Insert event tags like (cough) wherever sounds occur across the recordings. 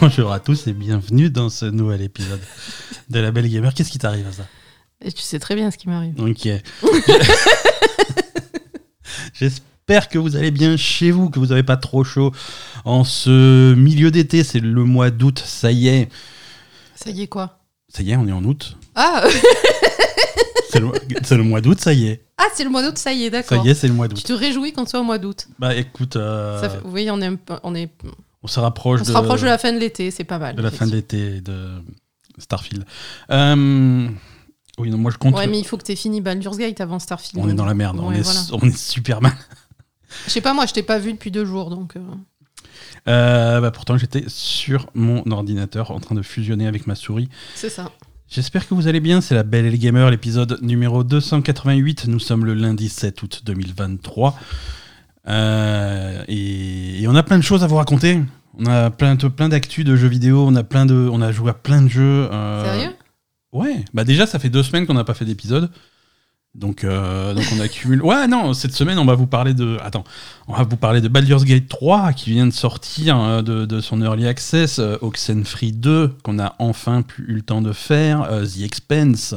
Bonjour à tous et bienvenue dans ce nouvel épisode de La Belle Gamer. Qu'est-ce qui t'arrive à ça? Et tu sais très bien ce qui m'arrive. Ok. (laughs) J'espère que vous allez bien chez vous, que vous n'avez pas trop chaud en ce milieu d'été. C'est le mois d'août, ça y est. Ça y est quoi? Ça y est, on est en août. Ah (laughs) C'est le, mois d'août, ça y est. Ah, c'est le mois d'août, ça y est, Ça d'accord. y est, c'est le mois Tu d'août. te réjouis quand c'est au mois d'août? Bah écoute, euh, Ça fait- Oui, on est, on est, on se rapproche, on se de, rapproche de la fin de l'été, c'est pas mal. de la fin de l'été de Starfield. Euh, oui, non, moi je compte. Ouais, mais il faut que t'aies fini Baldur's Gate avant Starfield. On est dans la merde, on, est, voilà. on est super mal. Je sais pas, moi, je t'ai pas vu depuis deux jours, donc. euh, Euh, bah, pourtant, j'étais sur mon ordinateur en train de fusionner avec ma souris. c'est ça. J'espère que vous allez bien. C'est la Belle et le Gamer, l'épisode numéro 288. Nous sommes le lundi 7 août 2023. Euh, et, et on a plein de choses à vous raconter. On a plein, de- plein d'actu de jeux vidéo. On a, plein de, on a joué à plein de jeux. euh, Sérieux? Ouais. Bah déjà, ça fait deux semaines qu'on n'a pas fait d'épisode. Donc, euh, donc on accumule. Ouais, non, cette semaine, on va vous parler de. Attends, on va vous parler de Baldur's Gate 3 qui vient de sortir euh, de, de son early access, euh, Oxenfree 2 qu'on a enfin pu, eu le temps de faire, euh, The Expense,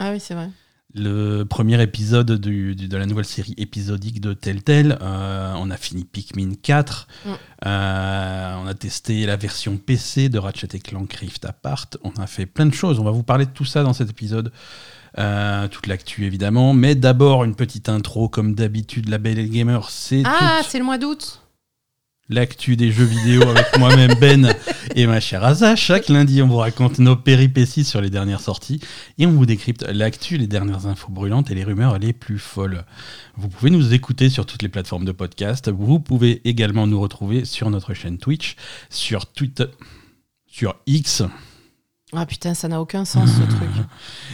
Ah oui, c'est vrai. Le premier épisode du- du- de la nouvelle série épisodique de Telltale. Euh, on a fini Pikmin 4. Mm. Euh, on a testé la version PC de Ratchet Clank Rift Apart. On a fait plein de choses. On va vous parler de tout ça dans cet épisode. Euh, toute l'actu évidemment, mais d'abord une petite intro comme d'habitude. La Belle et le Gamer, c'est Ah, c'est le mois d'août. L'actu des jeux vidéo avec moi-même Ben et ma chère Asa. Chaque lundi, on vous raconte nos péripéties sur les dernières sorties et on vous décrypte l'actu, les dernières infos brûlantes et les rumeurs les plus folles. Vous pouvez nous écouter sur toutes les plateformes de podcast. Vous pouvez également nous retrouver sur notre chaîne Twitch, sur Twitter, sur X Ah putain, ça n'a aucun sens ce (laughs) truc.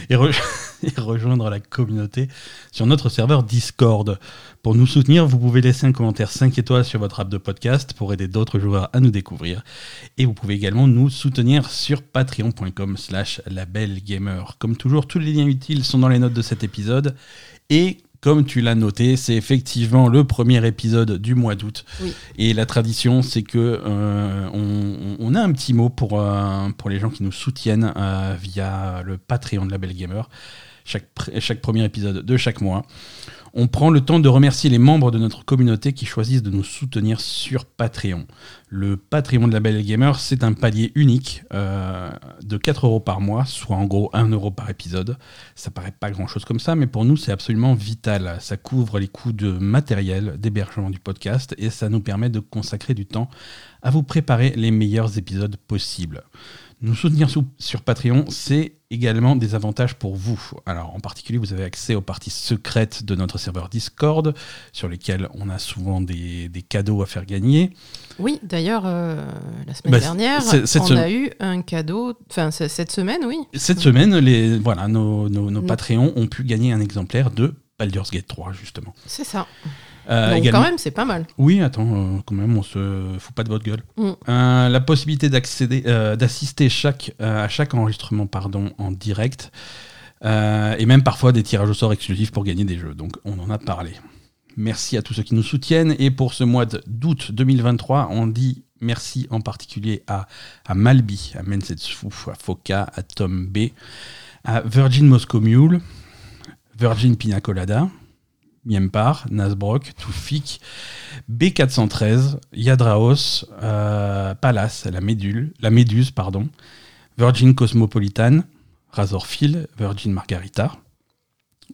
et, re- (laughs) et rejoindre la communauté sur notre serveur Discord. Pour nous soutenir, vous pouvez laisser un commentaire 5 étoiles sur votre app de podcast pour aider d'autres joueurs à nous découvrir. Et vous pouvez également nous soutenir sur patreon.com slash labelgamer. Comme toujours, tous les liens utiles sont dans les notes de cet épisode. Et comme tu l'as noté, c'est effectivement le premier épisode du mois d'août. Oui. Et la tradition, c'est que euh, on, on a un petit mot pour, euh, pour les gens qui nous soutiennent euh, via le Patreon de la Belle Gamer. Chaque premier épisode de chaque mois. On prend le temps de remercier les membres de notre communauté qui choisissent de nous soutenir sur Patreon. Le Patreon de la Belle Gamer, c'est un palier unique euh, de 4 euros par mois, soit en gros 1 euro par épisode. Ça paraît pas grand chose comme ça, mais pour nous, c'est absolument vital. Ça couvre les coûts de matériel, d'hébergement du podcast, et ça nous permet de consacrer du temps à vous préparer les meilleurs épisodes possibles. Nous soutenir sous- sur Patreon, c'est également des avantages pour vous. Alors, en particulier, vous avez accès aux parties secrètes de notre serveur Discord, sur lesquelles on a souvent des, des cadeaux à faire gagner. Oui, d'ailleurs, euh, la semaine Bah, dernière, on a eu un cadeau. Enfin, cette semaine, oui. Cette semaine, les, voilà, nos, nos, nos. Patreons ont pu gagner un exemplaire de Baldur's Gate 3, justement. C'est ça. Euh, Donc, également- quand même, c'est pas mal. Oui, attends, euh, quand même, on se fout pas de votre gueule. Mm. Euh, la possibilité d'accéder, d'assister chaque, à chaque enregistrement pardon, en direct, et même parfois des tirages au sort exclusifs pour gagner des jeux. Donc, on en a parlé. Merci à tous ceux qui nous soutiennent. Et pour ce mois d'août 2023, on dit merci en particulier à, à Malby, à Mensetsu, à Foka, à Tom B, à Virgin Moscow Mule, Virgin Pina Colada, Miempar, Nasbrock, Toufik, B413, Yadraos, euh, Palace, la Médule, la Méduse, pardon, Virgin Cosmopolitan, Razorfield, Virgin Margarita.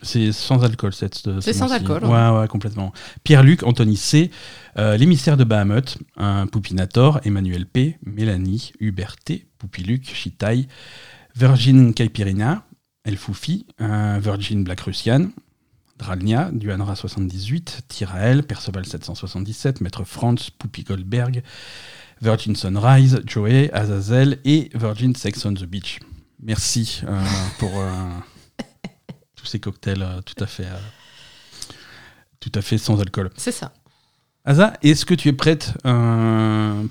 C'est sans alcool cette. ce C'est sans alcool, Ouais, ouais, complètement. Pierre-Luc, Anthony C, euh, l'émissaire de Bahamut, un Poupinator, Emmanuel P, Mélanie, Hubert T, Poupiluc, Chitai, Virgin Caipirina, El Foufi, Virgin Black Russian, Dralnia, Duanra 78, Tirael, Perceval 777, Maître Franz, Poupy Goldberg, Virgin Sunrise, Joey, Azazel et Virgin Sex on the Beach. Merci euh, (laughs) pour euh, tous ces cocktails euh, tout à fait, tout à fait sans alcool. C'est ça. Asa, est-ce que tu es prête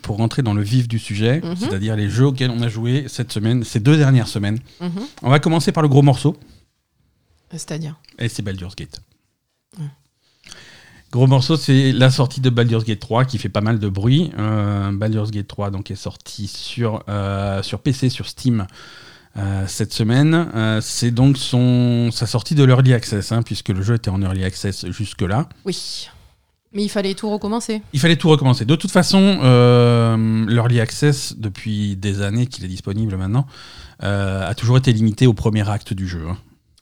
pour rentrer dans le vif du sujet, Mhm. c'est-à-dire les jeux auxquels on a joué cette semaine, ces deux dernières semaines? Mhm. On va commencer par le gros morceau, C'est-à-dire et c'est Baldur's Gate. Ouais. Gros morceau, c'est la sortie de Baldur's Gate 3 qui fait pas mal de bruit. Euh, Baldur's Gate 3 donc, est sorti sur, euh, sur PC, sur Steam. euh, cette semaine, Euh, c'est donc son, sa sortie de l'Early Access, hein, puisque le jeu était en Early Access jusque-là. Oui. Mais il fallait tout recommencer. Il fallait tout recommencer. De toute façon, euh, l'Early Access, depuis des années qu'il est disponible maintenant, euh, a toujours été limité au premier acte du jeu. hein.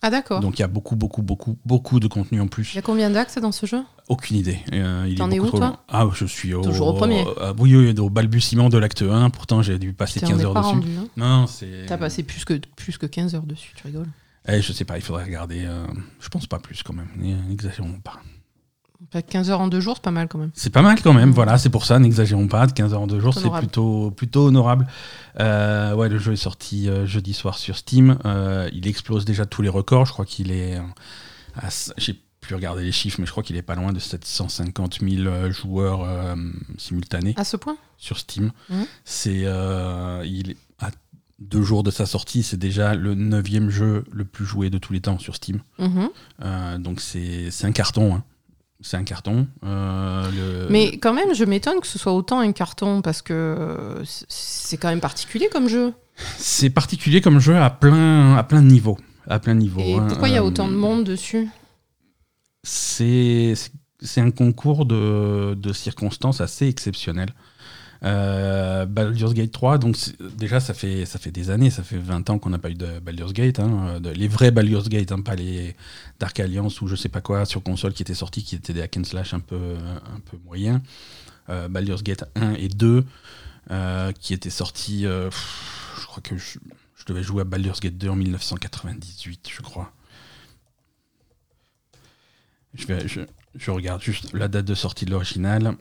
Ah d'accord. Donc il y a beaucoup, beaucoup, beaucoup, beaucoup de contenu en plus. Il y a combien d'actes dans ce jeu? Aucune idée. Euh, il T'en es où, trop toi? long. Ah, je suis au, Toujours au premier euh, oui, oui, au balbutiement de l'acte 1. Pourtant, j'ai dû passer Putain, on 15 n'est heures dessus. rendu. hein. Non, c'est. T'as passé plus que, plus que 15 heures dessus, tu rigoles. Eh, je sais pas, il faudrait regarder. euh, je pense pas plus quand même. N'exagérons pas. Pas 15 heures en deux jours, c'est pas mal quand même. C'est pas mal quand même, voilà, c'est pour ça, n'exagérons pas, de 15 heures en deux jours, c'est plutôt, plutôt honorable. Euh, ouais, le jeu est sorti euh, jeudi soir sur Steam, Euh, il explose déjà tous les records, je crois qu'il est... J'ai plus regardé les chiffres, mais je crois qu'il est pas loin de 750 000 euh, joueurs simultanés À ce point? sur Steam. Mhm. C'est... il est à deux jours de sa sortie, c'est déjà le neuvième jeu le plus joué de tous les temps sur Steam. Euh, donc c'est c'est un carton, hein. C'est un carton. Euh, le- Mais quand même, je m'étonne que ce soit autant un carton parce que c'est- quand même particulier comme jeu. C'est particulier comme jeu à plein, à plein de niveaux. À plein Et hein. pourquoi il y a Euh, autant de monde dessus? C'est c'est un concours de, de circonstances assez exceptionnel. Euh, Baldur's Gate 3, donc déjà ça fait, ça fait des années, ça fait 20 ans qu'on n'a pas eu de Baldur's Gate, hein, les vrais Baldur's Gate, hein, pas les Dark Alliance ou je sais pas quoi sur console qui étaient sortis, qui étaient des hack and slash un peu, un peu moyens. Euh, Baldur's Gate 1 et 2 euh, qui étaient sortis, je crois que je, je devais jouer à Baldur's Gate 2 en 1998, je crois. Je, vais, je, je regarde juste la date de sortie de l'original.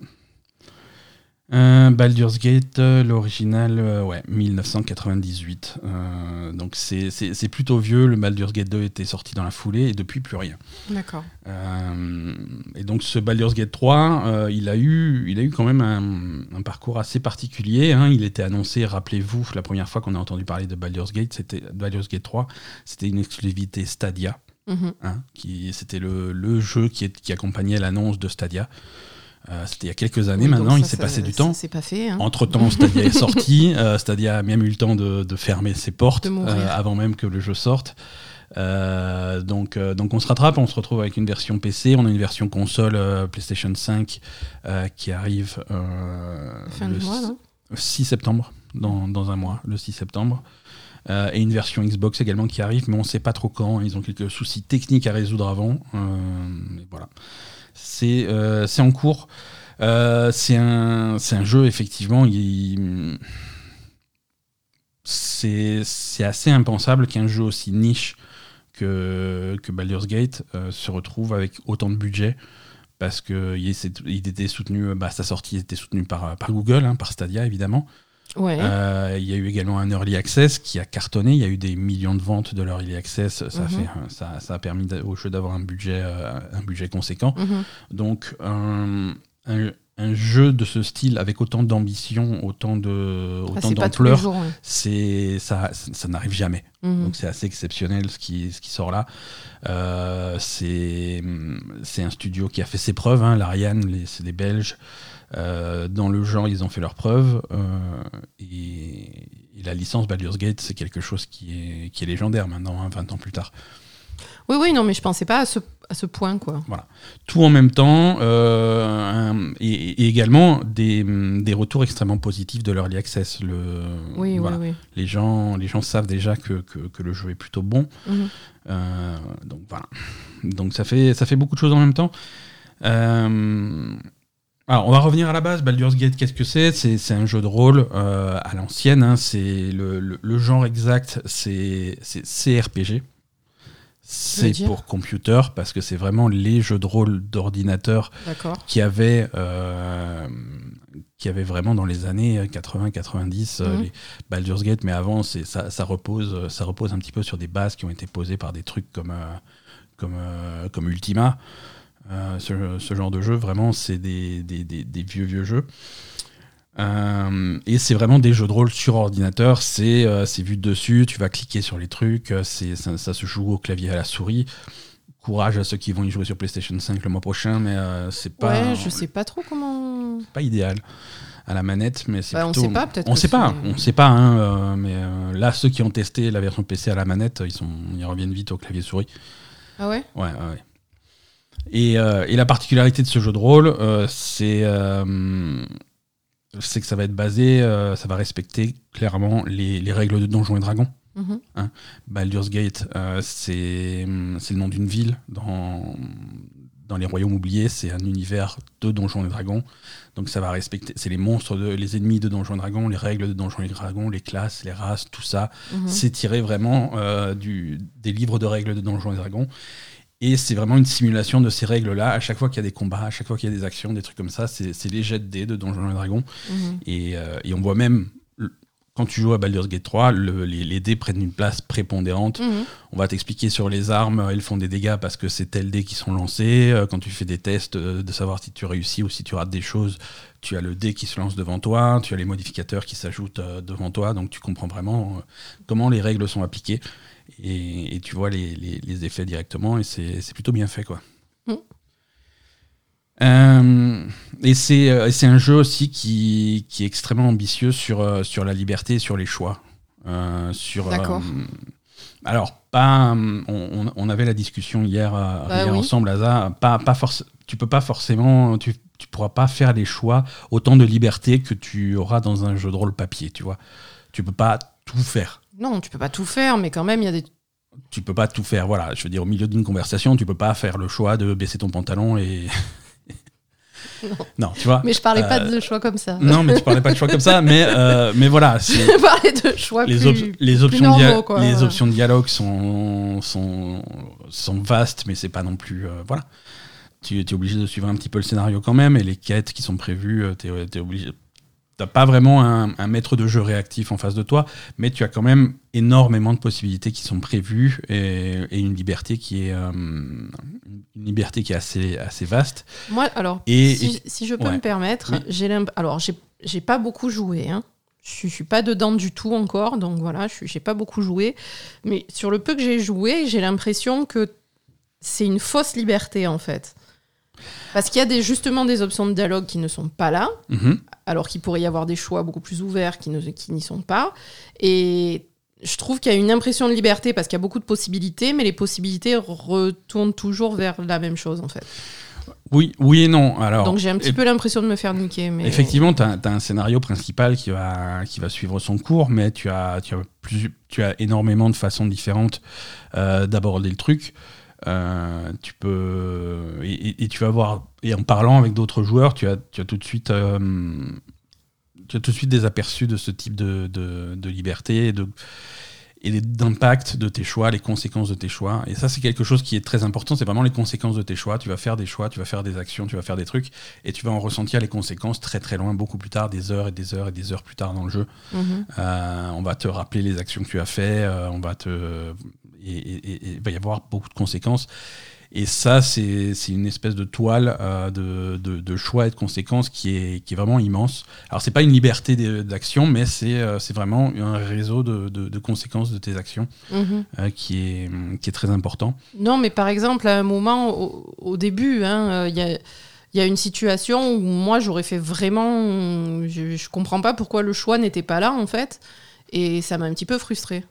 Euh, Baldur's Gate, euh, l'original, euh, ouais, 1998. Euh, donc c'est plutôt vieux. Le Baldur's Gate 2 était sorti dans la foulée et depuis plus rien. D'accord. Et donc ce Baldur's Gate 3, euh, il, a eu, il a eu quand même un, un parcours assez particulier. hein. Il était annoncé, rappelez-vous, la première fois qu'on a entendu parler de Baldur's Gate, c'était Baldur's Gate 3, c'était une exclusivité Stadia. Mhm. hein, qui C'était le, le jeu qui, est- qui accompagnait l'annonce de Stadia. Euh, c'était il y a quelques années Oui, maintenant, il s'est passé du ça, temps. Pas fait. hein. Entre-temps, (laughs) Stadia est sorti. euh, Stadia a même eu le temps de, de fermer ses portes euh, avant même que le jeu sorte. Euh, donc, donc on se rattrape, on se retrouve avec une version PC, on a une version console PlayStation 5 euh, qui arrive Fin le du mois, non? 6 septembre, dans, dans un mois, le 6 septembre. Euh, et une version Xbox également qui arrive, mais on ne sait pas trop quand. Ils ont quelques soucis techniques à résoudre avant. Euh, mais voilà. C'est euh, c'est en cours. Euh, c'est un, jeu, effectivement. C'est assez impensable qu'un jeu aussi niche que, que Baldur's Gate euh, se retrouve avec autant de budget. Parce qu'il il était soutenu, bah, sa sortie était soutenue par, par Google, hein, par Stadia évidemment. Ouais. Euh, il y a eu également un early access qui a cartonné. Il y a eu des millions de ventes de l'early access. Ça, a Mhm. fait, ça, ça a permis au jeu d'avoir un budget, euh, un budget conséquent. Mhm. Donc, un, un- un jeu de ce style avec autant d'ambition, autant de, Ah, autant d'ampleur, jours. ouais. c'est ça, ça n'arrive jamais. Mhm. Donc c'est assez exceptionnel ce qui, ce qui sort là. Euh, c'est un studio qui a fait ses preuves. Hein, L'Ariane, c'est des Belges. Euh, dans le genre, ils ont fait leurs preuves. euh, et, et la licence Baldur's Gate, c'est quelque chose qui est, qui est légendaire maintenant, hein, 20 ans plus tard. Oui, oui, non, mais je pensais pas à ce, à ce point, quoi. Tout en même temps, euh, et, et également des, des retours extrêmement positifs de l'Early Access. Le, Oui, voilà. oui, oui. Les, gens, les gens savent déjà que, que, que le jeu est plutôt bon. Mhm. Euh, donc voilà. Donc ça fait, ça fait beaucoup de choses en même temps. Euh, alors on va revenir à la base. Baldur's Gate, qu'est-ce que c'est? C'est, un jeu de rôle euh, à l'ancienne. hein. C'est le, le- le genre exact, c'est, CRPG. C'est pour computer parce que c'est vraiment les jeux de rôle d'ordinateur qui avaient, euh, qui avaient vraiment dans les années 80-90 euh, Mhm. Baldur's Gate, mais avant ça, ça, repose, ça repose un petit peu sur des bases qui ont été posées par des trucs comme, comme, comme Ultima. Euh, ce, ce genre de jeu, vraiment, c'est des, des, des- des vieux, vieux jeux. Euh, et c'est vraiment des jeux de rôle sur ordinateur. C'est euh, vu de dessus, tu vas cliquer sur les trucs, euh, ça, ça se joue au clavier à la souris. courage à ceux qui vont y jouer sur PlayStation 5 le mois prochain, mais c'est pas. Ouais, je sais pas trop comment. Pas idéal à la manette, mais c'est Bah, on sait pas, peut-être On que sait pas, on sait pas, hein, mais là, ceux qui ont testé la version PC à la manette, ils, sont, ils reviennent vite au clavier souris. Ah ouais Ouais, ouais. Et, euh, et la particularité de ce jeu de rôle, euh, c'est euh, c'est que ça va être basé, ça va respecter clairement les, les règles de Donjons et Dragons. Mhm. Baldur's Gate, c'est le nom d'une ville dans, dans les royaumes oubliés. C'est un univers de Donjons et Dragons. Donc ça va respecter. C'est les monstres, de, les ennemis de Donjons et Dragons, les règles de Donjons et Dragons, les classes, les races, tout ça. Mhm. C'est tiré vraiment du, des livres de règles de Donjons et Dragons. Et c'est vraiment une simulation de ces règles-là. À chaque fois qu'il y a des combats, à chaque fois qu'il y a des actions, des trucs comme ça, c'est les jets de dés de Donjons et Dragons. Mhm. Et, euh, et on voit même, quand tu joues à Baldur's Gate 3, le- les, les dés prennent une place prépondérante. Mhm. On va t'expliquer sur les armes, elles font des dégâts parce que c'est tel dés qui sont lancés. Euh, Quand tu fais des tests euh, de savoir si tu réussis ou si tu rates des choses, tu as le dé qui se lance devant toi, tu as les modificateurs qui s'ajoutent devant toi, donc tu comprends vraiment comment les règles sont appliquées. Et, et tu vois les, les- les effets directement, et c'est plutôt bien fait. quoi. Mm. Euh, et c'est euh, et c'est un jeu aussi qui, qui est extrêmement ambitieux sur, euh, sur la liberté et sur les choix. Euh, D'accord. euh, alors, pas, on, on- avait la discussion hier, Bah hier oui. ensemble, Asa. Pas, pas tu peux pas forcément, tu, tu pourras pas faire les choix autant de liberté que tu auras dans un jeu de rôle papier, tu vois. Tu peux pas tout faire. Non, tu peux pas tout faire, mais quand même, il y a des. Tu peux pas tout faire. Voilà, je veux dire, au milieu d'une conversation, tu peux pas faire le choix de baisser ton pantalon et. (laughs) Non. tu vois. Mais je parlais pas Euh, de choix comme ça. Non, mais tu parlais pas de choix comme ça, (laughs) mais, euh, mais voilà. Je parlais de choix les, plus. op- les options, normaux, de dia- quoi. les options de dialogue sont, sont, sont vastes, mais c'est pas non plus. euh, voilà. Tu es obligé de suivre un petit peu le scénario quand même, et les quêtes qui sont prévues, tu es, obligé. T'as pas vraiment un, un maître de jeu réactif en face de toi, mais tu as quand même énormément de possibilités qui sont prévues et, et une liberté qui est euh, une liberté qui est assez assez vaste. Moi, alors, Et- si, et- si je peux ouais. me permettre, Oui. j'ai alors j'ai j'ai pas beaucoup joué. Hein. Je suis- je suis pas dedans du tout encore, donc voilà, je j'ai pas beaucoup joué. Mais sur le peu que j'ai joué, j'ai l'impression que c'est une fausse liberté en fait. Parce qu'il y a des, justement des options de dialogue qui ne sont pas là, Mhm. alors qu'il pourrait y avoir des choix beaucoup plus ouverts qui n'y sont pas. Et je trouve qu'il y a une impression de liberté parce qu'il y a beaucoup de possibilités, mais les possibilités retournent toujours vers la même chose en fait. Oui, oui et non. Alors, Donc j'ai un petit et- peu l'impression de me faire niquer. Mais... Effectivement, tu as, un scénario principal qui va, qui va suivre son cours, mais tu as, tu as, plus, tu as énormément de façons différentes euh, d'aborder le truc. Euh, tu peux et, tu vas voir et en parlant avec d'autres joueurs, tu as, tu as tout de suite euh, tu as tout de suite des aperçus de ce type de, de, de liberté et de et d'impact de tes choix, les conséquences de tes choix. Et ça, c'est quelque chose qui est très important. C'est vraiment les conséquences de tes choix. Tu vas faire des choix, tu vas faire des actions, tu vas faire des trucs, et tu vas en ressentir les conséquences très très loin, beaucoup plus tard, des heures et des heures et des heures plus tard dans le jeu. Mhm. Euh, on va te rappeler les actions que tu as fait, euh, on va te et, il va y avoir beaucoup de conséquences. Et ça, c'est une espèce de toile euh, de, de- de choix et de conséquences qui est, qui est vraiment immense. Alors, c'est pas une liberté d'action, mais c'est euh, vraiment un réseau de, de- conséquences de tes actions Mhm. euh, qui, est, qui est très important. Non, mais par exemple, à un moment, au, au début, hein, euh, il y, a, il y a une situation où moi, j'aurais fait vraiment... Je, je comprends pas pourquoi le choix n'était pas là, en fait. Et ça m'a un petit peu frustrée.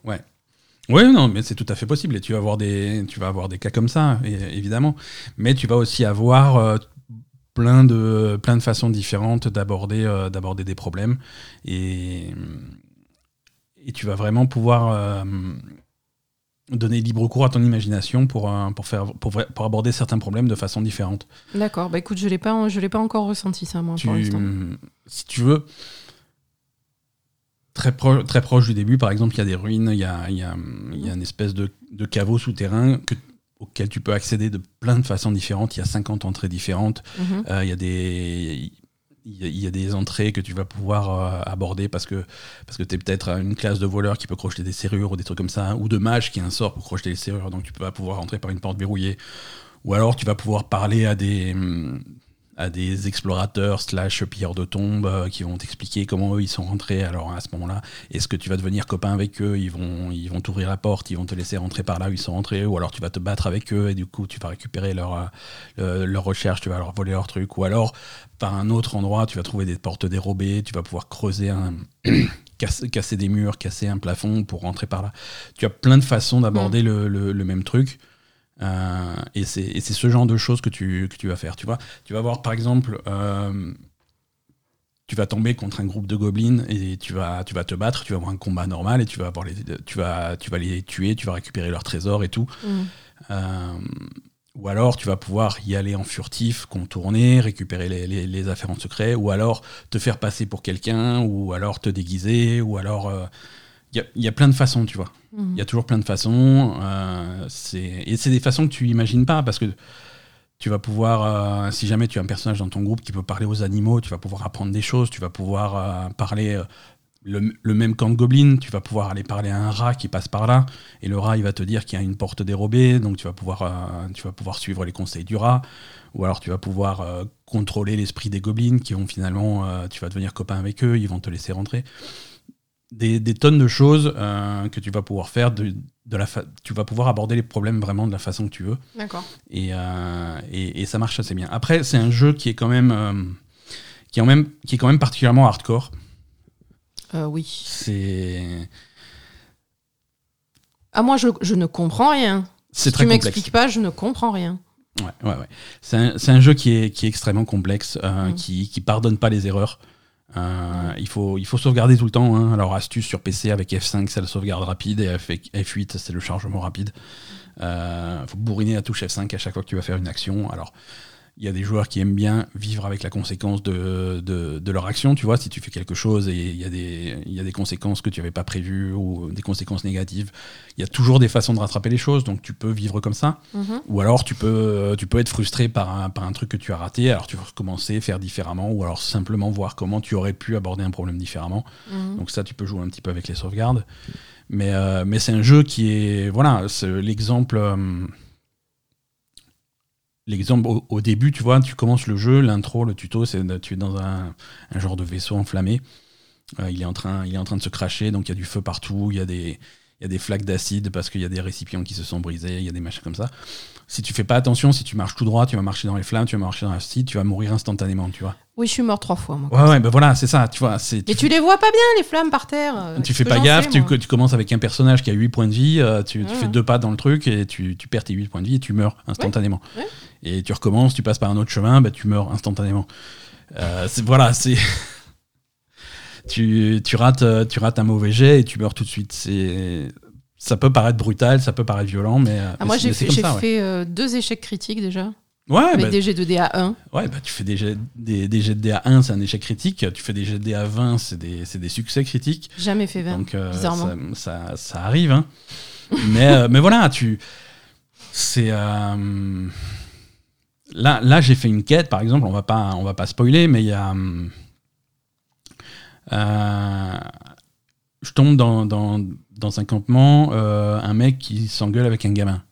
Oui, non, mais c'est tout à fait possible. Et tu vas avoir des, tu vas avoir des cas comme ça, évidemment. Mais tu vas aussi avoir euh, plein, de, plein de façons différentes d'aborder euh, d'aborder des problèmes. Et, et tu vas vraiment pouvoir euh, donner libre cours à ton imagination pour, pour, faire, pour, pour aborder certains problèmes de façon différente. D'accord, bah écoute, je l'ai pas, je l'ai pas encore ressenti, ça, moi, Tu- pour l'instant. si tu veux, très, pro- très proche du début, par exemple, il y a des ruines, il y a, y a- y a une espèce de, de caveau souterrain que- auquel tu peux accéder de plein de façons différentes. Il y a 50 entrées différentes. Mhm. Euh, il, y a des, il, y a, il y a des entrées que tu vas pouvoir euh, aborder parce que, parce que tu es peut-être une classe de voleurs qui peut crocheter des serrures ou des trucs comme ça, ou de mage qui a un sort pour crocheter les serrures, donc tu peux pas pouvoir rentrer par une porte verrouillée. Ou alors tu vas pouvoir parler à des, à des explorateurs slash pilleurs de tombes euh, qui vont t'expliquer comment eux ils sont rentrés. Alors à ce moment-là, est-ce que tu vas devenir copain avec eux? Ils vont ils vont t'ouvrir la porte, ils vont te laisser rentrer par là où ils sont rentrés, ou alors tu vas te battre avec eux et du coup tu vas récupérer leur euh, leur recherche, tu vas leur voler leur truc, ou alors par un autre endroit tu vas trouver des portes dérobées, tu vas pouvoir creuser un (clears throat) casser, des murs, casser un plafond pour rentrer par là. Tu as plein de façons d'aborder le, le, même truc. Euh, et c'est ce genre de choses que tu, que tu vas faire. Tu vois, tu vas voir par exemple, euh, tu vas tomber contre un groupe de gobelins et tu vas, tu vas te battre, tu vas avoir un combat normal et tu vas, avoir les, tu vas, tu vas les tuer, tu vas récupérer leurs trésors et tout. Mm. Euh, ou alors tu vas pouvoir y aller en furtif, contourner, récupérer les, les, affaires en secret, ou alors te faire passer pour quelqu'un, ou alors te déguiser, ou alors... Il y, y, a plein de façons, tu vois. Il y a toujours plein de façons. Euh, et c'est des façons que tu imagines pas parce que tu vas pouvoir, euh, si jamais tu as un personnage dans ton groupe qui peut parler aux animaux, tu vas pouvoir apprendre des choses, tu vas pouvoir euh, parler le, même camp de gobelins, tu vas pouvoir aller parler à un rat qui passe par là, et le rat il va te dire qu'il y a une porte dérobée, donc tu vas pouvoir, tu vas pouvoir suivre les conseils du rat, ou alors tu vas pouvoir contrôler l'esprit des gobelins qui vont finalement, tu vas devenir copain avec eux, ils vont te laisser rentrer des, tonnes de choses euh, que tu vas pouvoir faire. De, de la tu vas pouvoir aborder les problèmes vraiment de la façon que tu veux. D'accord. Et, euh, et, ça marche assez bien. Après, c'est un jeu qui est quand même, euh, qui est même, qui est quand même particulièrement hardcore. oui. C'est. Ah, moi, je, je ne comprends rien. C'est si très tu m'expliques pas, je ne comprends rien. Ouais, ouais, ouais. C'est un, un, jeu qui est, qui est extrêmement complexe, mm. qui, qui pardonne pas les erreurs. Euh, il, faut, sauvegarder tout le temps. Hein. Alors, astuce sur PC avec F5, c'est la sauvegarde rapide, et F8, c'est le chargement rapide. Il euh, faut bourriner la touche F5 à chaque fois que tu vas faire une action. Alors, il y a des joueurs qui aiment bien vivre avec la conséquence de, de, leur action. Tu vois, si tu fais quelque chose et il y, a des, il y a des conséquences que tu n'avais pas prévues ou des conséquences négatives, il y a toujours des façons de rattraper les choses. Donc tu peux vivre comme ça. Mhm. Ou alors tu peux, tu peux être frustré par un, par un truc que tu as raté. Alors tu vas recommencer, faire différemment. Ou alors simplement voir comment tu aurais pu aborder un problème différemment. Mhm. Donc ça, tu peux jouer un petit peu avec les sauvegardes. Mais, euh, mais c'est un jeu qui est. Voilà, l'exemple. Euh, L'exemple au, début, tu vois, tu commences le jeu, l'intro, le tuto, c'est tu es dans un, genre de vaisseau enflammé. Euh, il, est en train, il est en train de se cracher, donc il y a du feu partout, il y a des, il y a des flaques d'acide parce qu'il y a des récipients qui se sont brisés, il y a des machins comme ça. Si tu fais pas attention, si tu marches tout droit, tu vas marcher dans les flammes, tu vas marcher dans l'acide, tu vas mourir instantanément, tu vois. Oui, je suis mort trois fois, moi. Ouais, ouais, ben voilà, c'est ça, tu vois. Mais tu, les vois pas bien, les flammes par terre. Euh, tu fais pas gaffe, tu, tu, commences avec un personnage qui a 8 points de vie, euh, tu, fais deux pas dans le truc et tu, perds tes 8 points de vie et tu meurs instantanément. Et tu recommences, tu passes par un autre chemin, bah, tu meurs instantanément. Euh, voilà, c'est. (laughs) tu, tu, rates, tu rates un mauvais jet et tu meurs tout de suite. C'est ça peut paraître brutal, ça peut paraître violent, mais. Ah, moi, j'ai fait, fait euh, deux échecs critiques déjà. Ouais, avec bah des jets de DA1. Ouais, bah, tu fais des jets, des, jets de DA1, c'est un échec critique. Tu fais des jets de DA20, c'est des, des, succès critiques. Jamais fait 20. Donc, euh, bizarrement. Ça, ça, arrive. Hein. (laughs) mais, euh, mais voilà, tu. C'est. Là, là j'ai fait une quête, par exemple, on va pas, on va pas spoiler, mais il y a. je tombe dans, dans dans un campement euh, un mec qui s'engueule avec un gamin.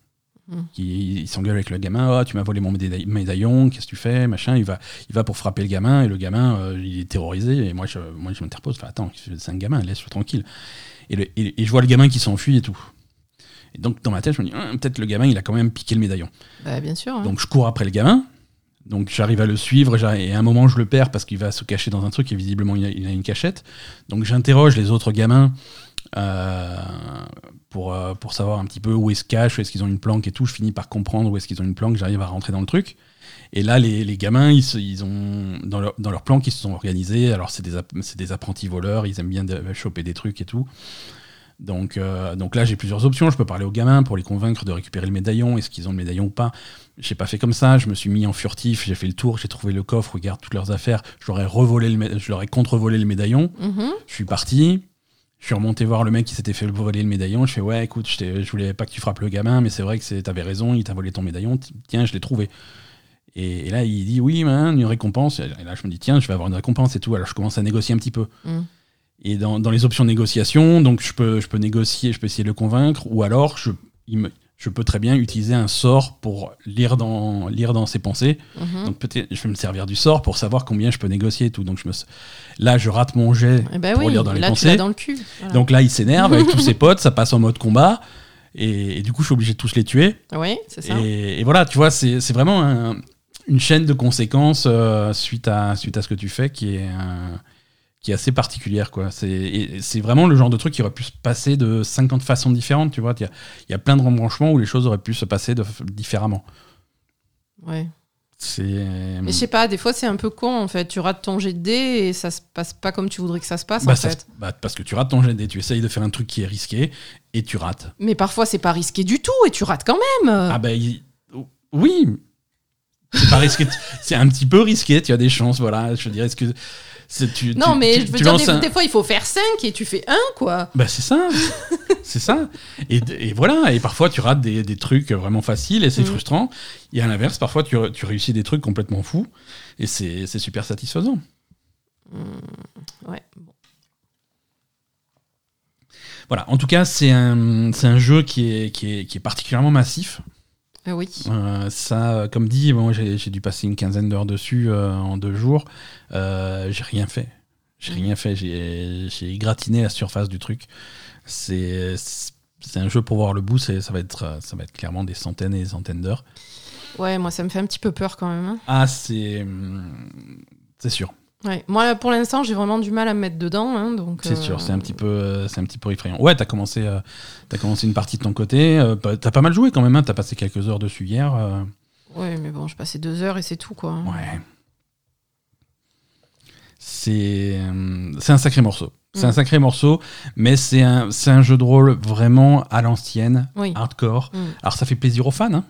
Hmm. Qui, il s'engueule avec le gamin, oh, tu m'as volé mon médaillon, qu'est-ce que tu fais, machin? Il va, il va pour frapper le gamin et le gamin, euh, il est terrorisé. Et moi, je, moi, je m'interpose, attends, c'est un gamin, laisse-le tranquille. Et, et, je vois le gamin qui s'enfuit et tout. Et donc, dans ma tête, je me dis, hum, peut-être le gamin, il a quand même piqué le médaillon. Bah, bien sûr. Hein. Donc, je cours après le gamin. Donc, j'arrive à le suivre. Et à un moment, je le perds parce qu'il va se cacher dans un truc et visiblement, il a, il a une cachette. Donc, j'interroge les autres gamins euh, pour, euh, pour savoir un petit peu où est-ce cache, où est-ce qu'ils ont une planque et tout. Je finis par comprendre où est-ce qu'ils ont une planque, j'arrive à rentrer dans le truc. Et là, les, les gamins, ils, ils, ont dans leur, dans leur planque, ils se sont organisés. Alors, c'est des, des apprentis voleurs, ils aiment bien choper des trucs et tout. Donc, euh, donc là, j'ai plusieurs options. Je peux parler aux gamins pour les convaincre de récupérer le médaillon. Est-ce qu'ils ont le médaillon ou pas? J'ai pas fait comme ça. Je me suis mis en furtif. J'ai fait le tour. J'ai trouvé le coffre. Regarde toutes leurs affaires. Je leur ai revolé le, je leur ai contrevolé le médaillon. Mm-hmm. Je suis parti. Je suis remonté voir le mec qui s'était fait voler le médaillon. Je fais ouais, écoute, je, je voulais pas que tu frappes le gamin, mais c'est vrai que t'avais raison, il t'a volé ton médaillon. Tiens, je l'ai trouvé. Et, là, il dit oui, man, une récompense. Et là, je me dis tiens, je vais avoir une récompense et tout. Alors, je commence à négocier un petit peu. Mm. Et dans, dans, les options de négociation, donc je peux, je peux négocier, je peux essayer de le convaincre, ou alors je, il me, je peux très bien utiliser un sort pour lire dans, lire dans ses pensées. Mhm. Donc peut-être je vais me servir du sort pour savoir combien je peux négocier et tout. Donc je me... Là, je rate mon jet Eh ben pour oui, lire dans les là pensées. dans le cul. Voilà. Donc là, il s'énerve avec tous ses (laughs) potes, ça passe en mode combat. Et, et du coup, je suis obligé de tous les tuer. Oui, c'est ça. Et, et voilà, tu vois, c'est c'est vraiment un- une chaîne de conséquences euh, suite, à, suite à ce que tu fais qui est, euh, qui est assez particulière. quoi. C'est vraiment le genre de truc qui aurait pu se passer de 50 façons différentes. Tu vois, il y y a plein de rembranchements où les choses auraient pu se passer de- différemment. Ouais. C'est. Mais je sais pas, des fois c'est un peu con en fait. Tu rates ton jet de dés et ça se passe pas comme tu voudrais que ça se passe Bah, en ça- fait. bah, parce que tu rates ton jet de dés, tu essayes de faire un truc qui est risqué et tu rates. Mais parfois c'est pas risqué du tout et tu rates quand même. Ah bah oui, c'est pas risqué. C'est un petit peu risqué. Tu as des chances, voilà. Je dirais, est-ce que tu, non, tu- mais tu- je veux dire, des, un- des fois il faut faire 5 et tu fais 1 quoi. Bah c'est ça, (laughs) c'est ça. Et, et voilà. Et parfois tu rates des, des trucs vraiment faciles et c'est Mhm. frustrant. Et à l'inverse, parfois tu, tu réussis des trucs complètement fous et c'est c'est super satisfaisant. Ouais. bon. Voilà. En tout cas, c'est un, c'est un jeu qui est, qui est, qui est particulièrement massif. Ah oui. Euh, ça, euh, comme dit, moi j'ai dû passer une quinzaine d'heures dessus euh, en deux jours. J'ai rien fait. J'ai rien fait. J'ai gratiné la surface du truc. C'est c'est un jeu pour voir le bout. Ça va être ça va être clairement des centaines et des centaines d'heures. Ouais, moi ça me fait un petit peu peur quand même. hein. Ah, c'est hum, c'est sûr. Ouais. Moi là, pour l'instant j'ai vraiment du mal à me mettre dedans. hein, donc, C'est euh, sûr. C'est un petit peu euh, c'est un petit peu effrayant. Ouais, t'as commencé euh, t'as commencé une partie de ton côté. euh, t'as pas mal joué quand même. Hein, t'as passé quelques heures dessus hier. Ouais, mais bon, je passais deux heures et c'est tout quoi. Ouais. C'est c'est un sacré morceau. C'est Mm. un sacré morceau, mais c'est un, c'est un jeu de rôle vraiment à l'ancienne, Oui. hardcore. Mm. Alors ça fait plaisir aux fans. hein.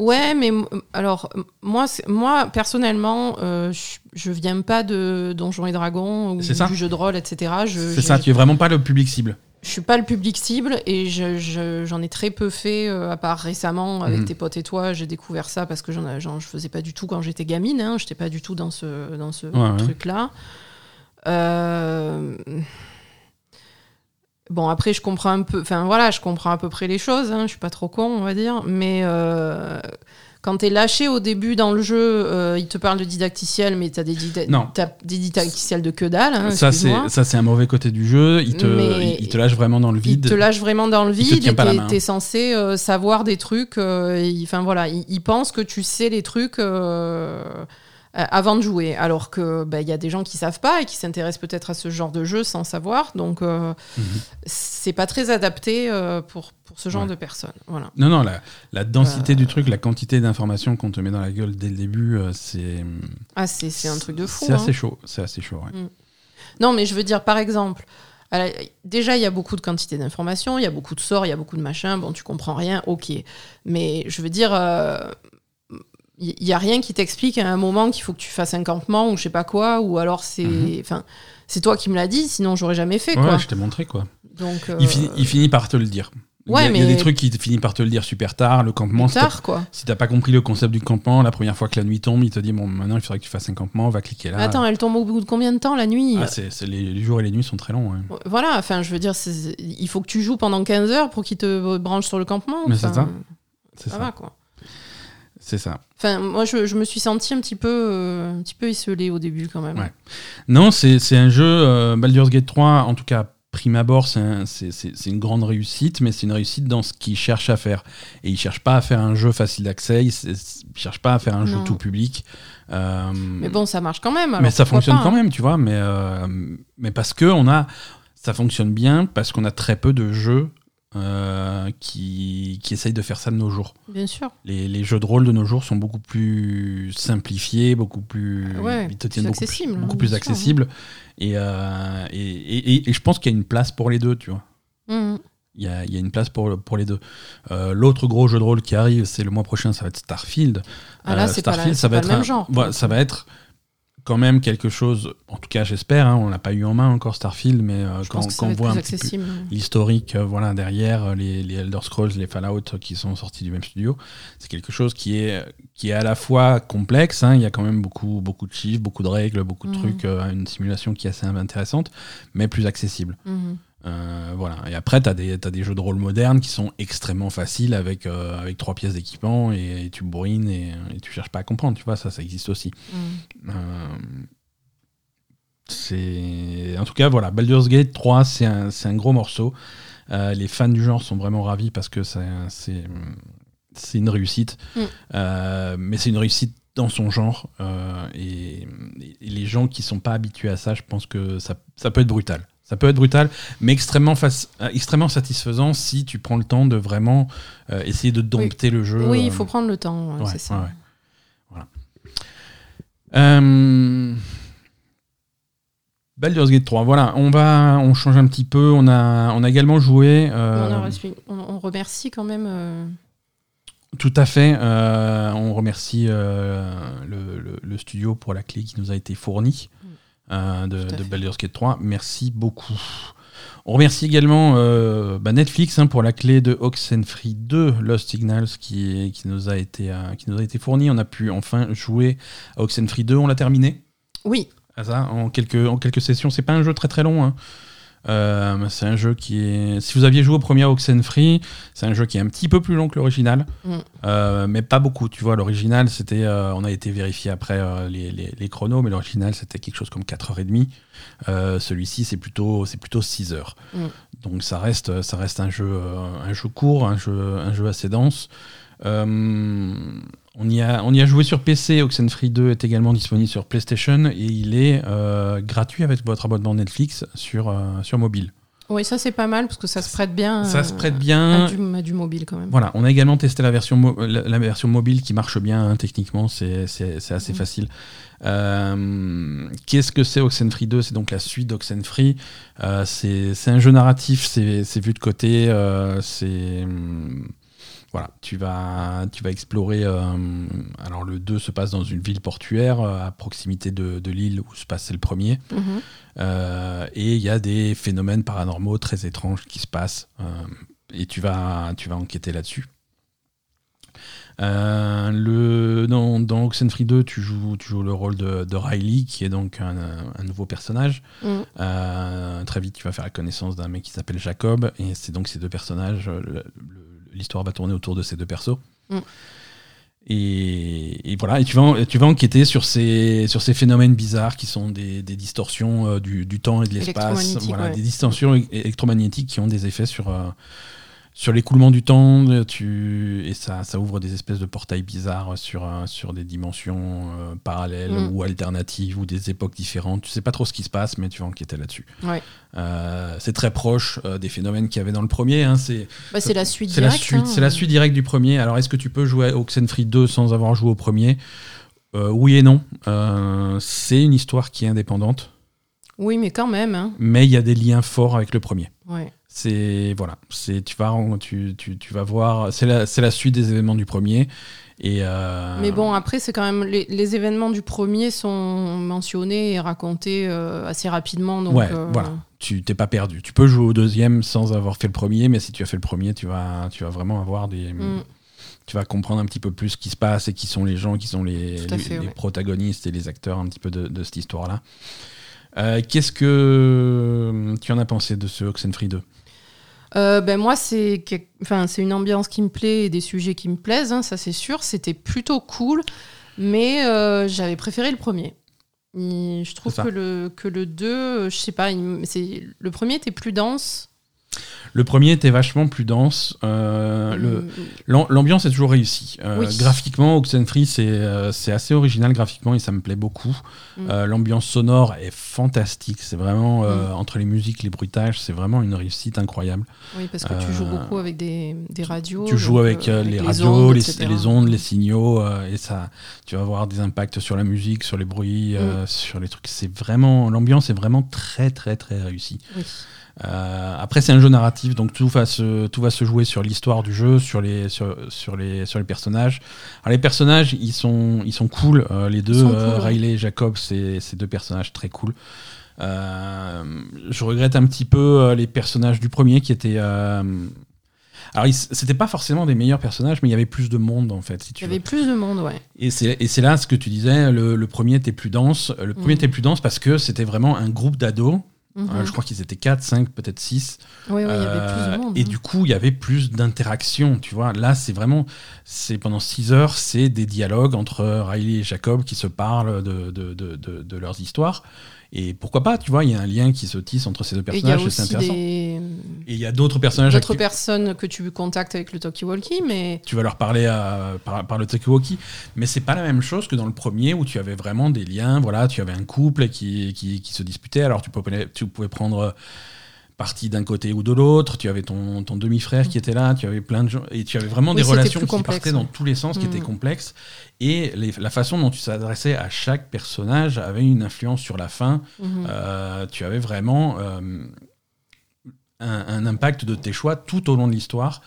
Ouais, mais alors moi, moi personnellement, euh, je, je viens pas de Donjons et Dragons ou ça. du jeu de rôle, etc. Je, C'est ça, tu es vraiment pas le public cible. je suis pas le public cible et je- je- j'en ai très peu fait, euh, à part récemment avec Mhm. tes potes et toi. J'ai découvert ça parce que j'en, j'en- je faisais pas du tout quand j'étais gamine. Hein, J'étais pas du tout dans ce, dans ce Ouais, ouais. truc-là. Euh, Bon, après, je comprends un peu. Enfin, voilà, je comprends à peu près les choses. Hein, je suis pas trop con, on va dire. Mais euh, quand t'es lâché au début dans le jeu, euh, il te parle de didacticiel, mais t'as des, dida- des didacticiels de que dalle. hein, ça, c'est un mauvais côté du jeu. Il te, Mais- il, il te lâche vraiment dans le Il vide. te lâche vraiment dans le Il vide et main. t'es censé euh, savoir des trucs. il- Enfin voilà, il, il pense que tu sais les trucs euh, avant de jouer, alors que bah, il y a des gens qui savent pas et qui s'intéressent peut-être à ce genre de jeu sans savoir. Donc euh, Mhm. c'est pas très adapté euh, pour pour ce genre Ouais. de personnes. Voilà. Non, non, la, la densité Euh. du truc, la quantité d'informations qu'on te met dans la gueule dès le début, c'est. Ah c'est c'est un truc de fou. C'est hein. assez chaud. C'est assez chaud, ouais. Non, mais je veux dire, par exemple, la- déjà, il y a beaucoup de quantité d'informations, il y a beaucoup de sorts, il y a beaucoup de machins. Bon, tu comprends rien, ok. Mais je veux dire, il n'y a rien qui t'explique à un moment qu'il faut que tu fasses un campement ou je sais pas quoi, ou alors c'est. Mhm. Enfin, c'est toi qui me l'as dit, sinon j'aurais jamais fait, Ouais, quoi. je t'ai montré quoi. Donc. Il, euh, finit, il finit par te le dire. Il y a- Ouais, il y a mais- des trucs qui finissent par te le dire super tard. Le campement, plus si tard, quoi. si t'as pas compris le concept du campement, la première fois que la nuit tombe, il te dit bon, maintenant il faudrait que tu fasses un campement, va cliquer là. Mais Attends, elle tombe au bout de combien de temps la nuit? Ah, les, les jours et les nuits sont très longs. ouais. Voilà, enfin, je veux dire, il faut que tu joues pendant 15 heures pour qu'il te branche sur le campement. Mais C'est Ça ça. va, quoi. C'est ça. Enfin, moi, je, je me suis sentie un petit peu, euh, un petit peu isolée au début, quand même. Ouais. Non, c'est, un jeu euh, Baldur's Gate 3, en tout cas prime abord, c'est, un- c'est, c'est- c'est une grande réussite, mais c'est une réussite dans ce qu'il cherche à faire. Et il cherche pas à faire un jeu facile d'accès, il, cherche pas à faire un jeu tout public. Euh, Mais bon, ça marche quand même. alors mais ça fonctionne pas, quand hein. même, tu vois. Mais, mais parce que on a, ça fonctionne bien parce qu'on a très peu de jeux euh, qui, qui essayent de faire ça de nos jours. Bien sûr. Les, les jeux de rôle de nos jours sont beaucoup plus simplifiés, beaucoup plus, Ouais, ils te plus tiennent beaucoup accessibles, plus, beaucoup hein, plus bien sûr, accessibles. Et, euh, et, et- et- je pense qu'il y a une place pour les deux, tu vois. Mhm. Il y a, il y a une place pour, pour les deux. Euh, L'autre gros jeu de rôle qui arrive, c'est le mois prochain, ça va être Starfield. Ah là, Euh, c'est pas, la- Starfield, va ça va être quand même quelque chose, en tout cas j'espère, hein, on l'a pas eu en main encore Starfield, mais euh, quand, on voit un petit peu l'historique euh, voilà, derrière, euh, les, les Elder Scrolls, les Fallout qui sont sortis du même studio, c'est quelque chose qui est, qui est à la fois complexe, hein, il y a quand même beaucoup, beaucoup de chiffres, beaucoup de règles, beaucoup de Mhm. trucs, euh, une simulation qui est assez intéressante, mais plus accessible. Mhm. Euh, voilà. Et après, tu as, as, des jeux de rôle modernes qui sont extrêmement faciles avec, euh, avec trois pièces d'équipement et, tu bourrines et, et, tu cherches pas à comprendre. Tu vois, ça, ça existe aussi. Mm. Euh, c'est en tout cas, voilà, Baldur's Gate 3, c'est un, un, gros morceau. les fans du genre sont vraiment ravis parce que c'est une réussite. Mm. mais c'est une réussite dans son genre. Et, et, les gens qui sont pas habitués à ça, je pense que ça, ça peut être brutal. Ça peut être brutal, mais extrêmement, euh, extrêmement satisfaisant si tu prends le temps de vraiment euh, essayer de dompter le jeu. Oui, il faut prendre le temps, c'est ça. voilà. Euh, Baldur's Gate 3, voilà, on va, on change un petit peu. On a, on a également joué. On, remercie quand même. Tout à fait. on remercie le, studio pour la clé qui nous a été fournie. Euh, de, de Baldur's Gate 3. Merci beaucoup. On remercie également euh, bah, Netflix hein, pour la clé de Oxenfree 2 Lost Signals qui, qui, nous a été, euh, qui nous a été fournie. On a pu enfin jouer à Oxenfree 2. On l'a terminé? Oui. À ça, en quelques, en quelques sessions. C'est pas un jeu très très long. Hein. Euh, c'est un jeu qui est. Si vous aviez joué au premier Oxenfree, c'est un jeu qui est un petit peu plus long que l'original, mm. euh, mais pas beaucoup. Tu vois, l'original, c'était. Euh, on a été vérifié après les, les, chronos, mais l'original, c'était quelque chose comme 4h30. Celui-ci, c'est plutôt, plutôt 6 heures. Mm. Donc ça reste, ça reste un jeu, un jeu court, un jeu, un jeu assez dense. On y, a, on y a joué sur PC, Oxenfree 2 est également disponible sur PlayStation et il est euh, gratuit avec votre abonnement Netflix sur, euh, sur mobile. Oui, ça c'est pas mal parce que ça se prête bien, ça se prête bien. À, du, mobile quand même. Voilà, on a également testé la version, la, version mobile qui marche bien hein, techniquement, c'est assez facile. Euh, qu'est-ce que c'est Oxenfree 2 C'est donc la suite d'Oxenfree. c'est un jeu narratif, c'est vu de côté, c'est voilà, tu vas, tu vas explorer. Euh, alors, le 2 se passe dans une ville portuaire euh, à proximité de, l'île où se passait le premier. Mhm. Euh, et il y a des phénomènes paranormaux très étranges qui se passent. et tu vas, tu vas enquêter là-dessus. le, dans, dans, Oxenfree 2, tu joues, tu joues le rôle de, Riley, qui est donc un, nouveau personnage. Mhm. très vite, tu vas faire la connaissance d'un mec qui s'appelle Jacob, et c'est donc ces deux personnages. le, l'histoire va tourner autour de ces deux persos. Mm. Et, voilà, et tu vas, tu vas enquêter sur ces, sur ces phénomènes bizarres qui sont des, distorsions euh, du, temps et de l'espace, voilà, des distorsions électromagnétiques qui ont des effets sur, euh, sur l'écoulement du temps, tu... et ça, ça ouvre des espèces de portails bizarres sur, euh, sur des dimensions euh, parallèles mm. ou alternatives ou des époques différentes. Tu sais pas trop ce qui se passe, mais tu vas enquêter là-dessus. Euh, c'est très proche des phénomènes qu'il y avait dans le premier. Hein. C'est bah, la suite directe. La suite, C'est la suite directe du premier. Alors, est-ce que tu peux jouer à Oxenfree 2 sans avoir joué au premier? Oui et non. c'est une histoire qui est indépendante. Oui, mais quand même. Hein. Mais il y a des liens forts avec le premier. Ouais c'est voilà, c'est tu vas tu, tu, tu vas voir, c'est la, la suite des événements du premier. Et euh, Mais bon, après, c'est quand même les, les, événements du premier sont mentionnés et racontés euh, assez rapidement. Donc, ouais, euh, voilà. Tu t'es pas perdu. Tu peux jouer au deuxième sans avoir fait le premier, mais si tu as fait le premier, tu vas, tu vas vraiment avoir des. Mm. Tu vas comprendre un petit peu plus ce qui se passe et qui sont les gens, qui sont les, les, protagonistes et les acteurs un petit peu de, de cette histoire-là. Qu'est-ce que tu en as pensé de ce Oxenfree 2 euh, ben moi, c'est enfin, une ambiance qui me plaît et des sujets qui me plaisent, hein, ça c'est sûr. C'était plutôt cool, mais euh, j'avais préféré le premier. je trouve que le, que le 2, je sais pas, le premier était plus dense. Le premier était vachement plus dense. Euh, mm. L'ambiance est toujours réussie. Euh, graphiquement, Oxenfree, euh, c'est assez original graphiquement et ça me plaît beaucoup. Mm. Euh, l'ambiance sonore est fantastique. C'est vraiment, mm. entre les musiques, les bruitages, c'est vraiment une réussite incroyable. Oui, parce que tu joues beaucoup avec des, des radios. Tu joues avec les radios, les, les, ondes, les signaux, et ça, tu vas avoir des impacts sur la musique, sur les bruits, sur les trucs. C'est vraiment, l'ambiance est vraiment très, très, très réussie. Oui. Euh, après, c'est un jeu narratif, donc tout va se, tout va se jouer sur l'histoire du jeu, sur les, sur, sur, les, sur les personnages. Alors, les personnages, ils sont, ils sont cool, euh, les deux, euh, Riley et Jacob, c'est deux personnages très cool. je regrette un petit peu les personnages du premier qui étaient. alors, c'était pas forcément des meilleurs personnages, mais il y avait plus de monde en fait. Si tu il y avait plus de monde, ouais. Et c'est là ce que tu disais, le, le premier était plus dense. Le premier mm. était plus dense parce que c'était vraiment un groupe d'ados Mhm. Euh, je crois qu'ils étaient 4, 5, peut-être 6. Oui, oui, il y avait plus de monde. et hein. du coup, il y avait plus d'interaction, tu vois. Là, c'est vraiment, c'est pendant 6 heures, c'est des dialogues entre Riley et Jacob qui se parlent de, de, de- de leurs histoires. Et pourquoi pas, tu vois, il y a un lien qui se tisse entre ces deux personnages, et c'est intéressant. des... Et il y a d'autres personnages d'autres personnes que tu contactes avec le talkie-walkie, mais tu vas leur parler à- par, par le talkie-walkie, mais c'est pas la même chose que dans le premier où tu avais vraiment des liens, voilà, tu avais un couple qui, qui, qui se disputait, alors tu pouvais, tu pouvais prendre parti d'un côté ou de l'autre, tu avais ton, ton demi-frère qui était là, tu avais plein de gens, et tu avais vraiment Oui, des relations qui complexe, partaient dans tous les sens, qui Mm. étaient complexes, et les- la façon dont tu s'adressais à chaque personnage avait une influence sur la fin, mhm. euh, tu avais vraiment euh, un, un impact de tes choix tout au long de l'histoire.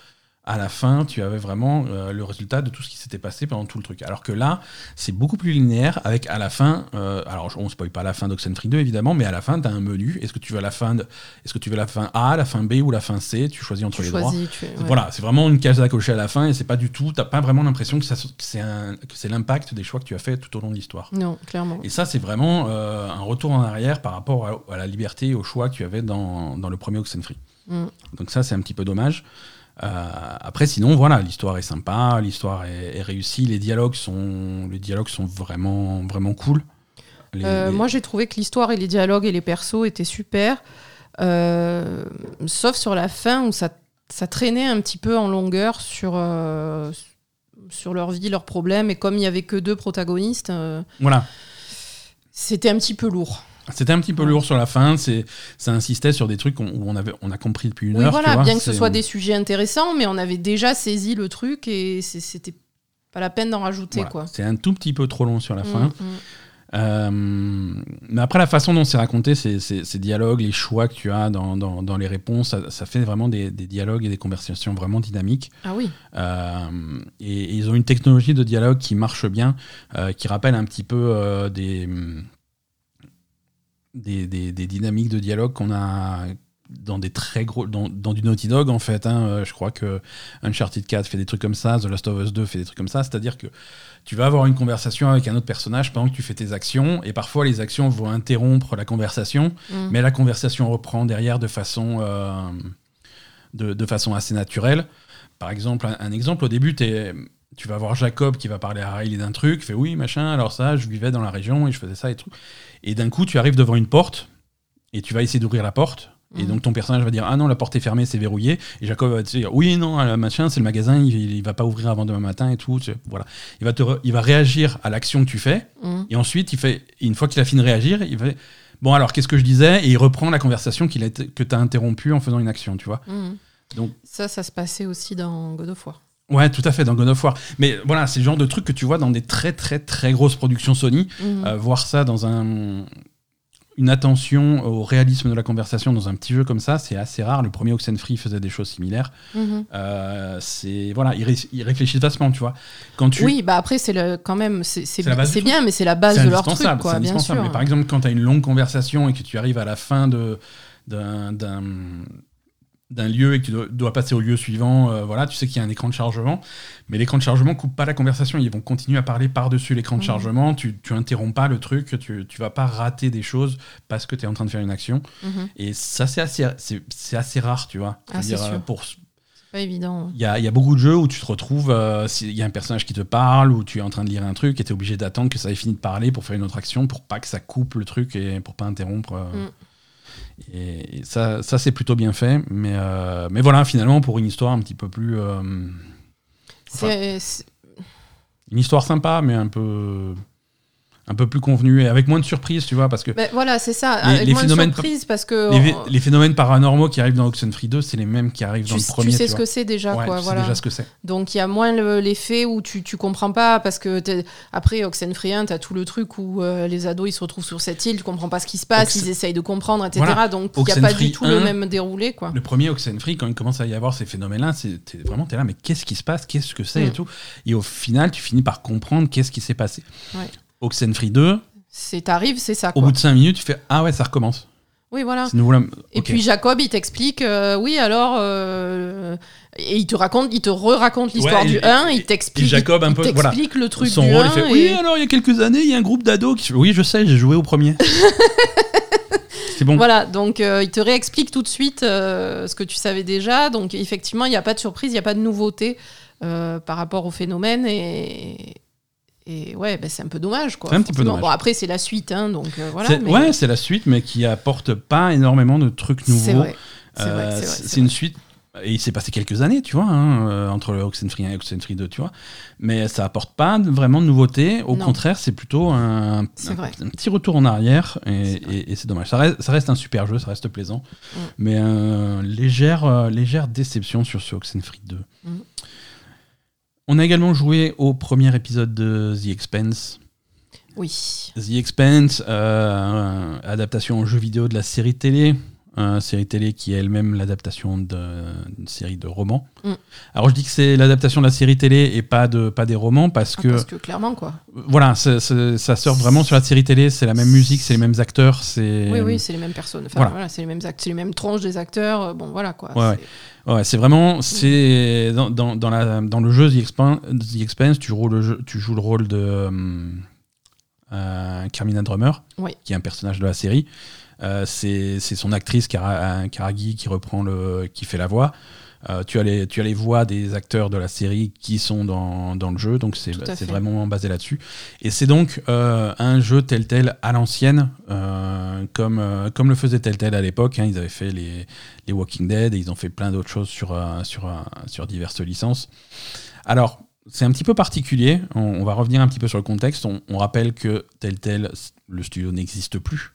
À la fin, tu avais vraiment euh, le résultat de tout ce qui s'était passé pendant tout le truc. Alors que là, c'est beaucoup plus linéaire, avec à la fin, euh, alors on ne spoil pas la fin d'Oxenfree 2 évidemment, mais à la fin, tu as un menu. Est-ce que tu veux la fin, de- est-ce que tu veux la fin A, la fin B ou la fin C? Tu choisis entre tu les droits. choisis. Ouais. Voilà, c'est vraiment une case à cocher à la fin et c'est pas du tout, t'as pas vraiment l'impression que, c'est l'impact des choix que tu as fait tout au long de l'histoire. Non, clairement. Et ça, c'est vraiment euh, un retour en arrière par rapport à, à la liberté et au choix que tu avais dans, dans le premier Oxenfree. Mm. Donc ça, c'est un petit peu dommage. Euh, après, sinon, voilà, l'histoire est sympa, l'histoire est, est réussie, les dialogues sont, les dialogues sont vraiment, vraiment cool. Les- Euh, les- Moi, j'ai trouvé que l'histoire et les dialogues et les persos étaient super, euh, sauf sur la fin où ça, ça traînait un petit peu en longueur sur, sur leur vie, leurs problèmes. Et comme il y avait que deux protagonistes, Voilà, c'était un petit peu lourd. C'était un petit peu lourd sur la fin. C'est, ça insistait sur des trucs où on avait, on a compris depuis une Oui, heure. voilà, tu vois, bien que ce soit des sujets intéressants, mais on avait déjà saisi le truc et c'était pas la peine d'en rajouter, voilà, quoi. C'est un tout petit peu trop long sur la Mm, fin. mm. Euh, mais après, la façon dont c'est raconté, ces, ces- ces dialogues, les choix que tu as dans, dans- dans les réponses, ça, ça fait vraiment des, des dialogues et des conversations vraiment dynamiques. Ah oui. Euh, et, et ils ont une technologie de dialogue qui marche bien, euh, qui rappelle un petit peu des, des, des- des dynamiques de dialogue qu'on a dans des très gros dans, dans du Naughty Dog en fait hein. Euh, je crois que Uncharted 4 fait des trucs comme ça The Last of Us 2 fait des trucs comme ça c'est à dire que tu vas avoir une conversation avec un autre personnage pendant que tu fais tes actions et parfois les actions vont interrompre la conversation Mm. mais la conversation reprend derrière de façon, euh, de, de façon assez naturelle. Par exemple, un, un exemple, au début, t'es- tu vas voir Jacob qui va parler à Riley d'un truc, fait oui, machin, alors ça, je vivais dans la région et je faisais ça et tout. Et d'un coup, tu arrives devant une porte et tu vas essayer d'ouvrir la porte. Et Mhm. donc ton personnage va dire ah non la porte est fermée c'est verrouillé et Jacob va te dire oui non euh, machin c'est le magasin il, il va pas ouvrir avant demain matin et tout voilà il va te il va réagir à l'action que tu fais Mm. et ensuite, il fait, une fois qu'il a fini de réagir, il fait Bon, alors, qu'est-ce que je disais? Et il reprend la conversation qu'il a que tu as interrompue en faisant une action, tu vois. Mm. Donc- ça, ça se passait aussi dans God of War. Ouais, tout à fait, dans God of War. Mais voilà, c'est le genre de truc que tu vois dans des très, très, très grosses productions Sony. Mm. Euh, voir ça dans un. Une attention au réalisme de la conversation dans un petit jeu comme ça, c'est assez rare. Le premier Oxenfree faisait des choses similaires. Mhm. Euh, c'est voilà, il, ré- il réfléchit vachement, tu vois. Quand tu, Oui, bah après, c'est le, quand même, c'est bien, mais c'est la base de leur truc, indispensable, quoi, bien indispensable. sûr. Mais par exemple, quand tu as une longue conversation et que tu arrives à la fin de d'un d'un lieu et que tu dois, dois passer au lieu suivant, euh, voilà, tu sais qu'il y a un écran de chargement, mais l'écran de chargement coupe pas la conversation, ils vont continuer à parler par-dessus l'écran de Mhm. chargement, tu, tu interromps pas le truc, tu, tu vas pas rater des choses parce que tu es en train de faire une action. Mhm. Et ça, c'est assez, c'est, assez rare, tu vois. Ah, dire, sûr. pour, pas évident. il y y a beaucoup de jeux où tu te retrouves, euh, s'il y a un personnage qui te parle, ou tu es en train de lire un truc et tu es obligé d'attendre que ça ait fini de parler pour faire une autre action, pour pas que ça coupe le truc et pour pas interrompre. euh. Mm. Et, et ça, ça c'est plutôt bien fait. Mais, euh, mais voilà, finalement, pour une histoire un petit peu plus. euh, une histoire sympa, mais un peu. Un peu plus convenue et avec moins de surprises, tu vois, parce que voilà, c'est ça. Les- avec les moins de phénomènes- surprise parce que les, on- les phénomènes paranormaux qui arrivent dans Oxenfree 2, c'est les mêmes qui arrivent dans tu, le tu premier. sais ce que c'est déjà, Ouais, quoi. tu sais Voilà. déjà ce que c'est. Donc il y a moins le- l'effet où tu, tu comprends pas parce que après Oxenfree 1, t'as tout le truc où euh, les ados ils se retrouvent sur cette île, tu comprends pas ce qui se passe, ils essayent de comprendre, etc. Voilà. Donc il n'y a pas du tout le 1, même déroulé, quoi. Le premier Oxenfree, quand il commence à y avoir ces phénomènes-là, c'est vraiment t'es là, mais qu'est-ce qui se passe, qu'est-ce que c'est et Mm. tout? Et au final, tu finis par comprendre qu'est-ce qui s'est passé. Ouais. Oxenfree 2, C'est t'arrives, c'est ça, au bout de 5 minutes, tu fais ah ouais, ça recommence. Oui, voilà. Nouveau. Et puis Jacob, il t'explique, euh, oui, alors, euh, et il te raconte, il te re-raconte l'histoire Ouais, du et- 1, et- il t'explique, Jacob, un il peu, voilà. t'explique le truc son du rôle, 1. il fait et- oui, alors il y a quelques années, il y a un groupe d'ados qui oui, je sais, j'ai joué au premier. (laughs) C'est bon. Voilà, donc euh, il te réexplique tout de suite ce que tu savais déjà. Donc effectivement, il n'y a pas de surprise, il n'y a pas de nouveauté par rapport au phénomène. Et, et ouais, ben, c'est un peu dommage. quoi. C'est un petit peu forcément. dommage. Bon, après, c'est la suite, hein, donc euh, voilà. C'est- mais Ouais, c'est la suite, mais qui apporte pas énormément de trucs nouveaux. c'est vrai. C'est Euh, vrai, c'est vrai, c'est une suite. Et il s'est passé quelques années, tu vois, hein, euh, entre le Oxenfree 1 et Oxenfree 2, tu vois. Mais ça apporte pas vraiment de nouveauté. Au Non. contraire, c'est plutôt un, petit retour en arrière. Et C'est vrai. et- et c'est dommage. Ça reste, ça reste un super jeu, ça reste plaisant. Mm. Mais euh, légère, euh, légère déception sur ce Oxenfree 2. Mm. On a également joué au premier épisode de The Expanse. Oui. The Expanse, euh, adaptation en jeu vidéo de la série télé. Euh, série télé qui est elle-même l'adaptation d'une série de romans. Mm. Alors je dis que c'est l'adaptation de la série télé et pas, de, pas des romans parce Ah, que, Parce que clairement, quoi. voilà, ça sort vraiment sur la série télé, c'est la même musique, c'est les mêmes acteurs, c'est Oui, oui, c'est les mêmes personnes. Enfin, Voilà. voilà. c'est les mêmes actes, c'est les mêmes tronches des acteurs. euh, Bon, voilà, quoi. Ouais, Ouais, c'est vraiment c'est dans, dans, dans, la, dans le jeu The, Expan- The Expanse, tu joues le, jeu- tu joues le rôle de euh, euh, Carmina Drummer, Oui. qui est un personnage de la série. Euh, c'est son actrice Cara, Karagi qui reprend le qui fait la voix. Euh, tu, as les, tu as les voix des acteurs de la série qui sont dans, dans le jeu, donc c'est vraiment basé là-dessus. Et c'est donc euh, un jeu tel tel à l'ancienne, euh, comme, comme le faisait tel tel à l'époque. hein. ils avaient fait les, les Walking Dead et ils ont fait plein d'autres choses sur, sur, sur diverses licences. Alors, c'est un petit peu particulier. On, on va revenir un petit peu sur le contexte. On, on rappelle que tel tel, le studio n'existe plus.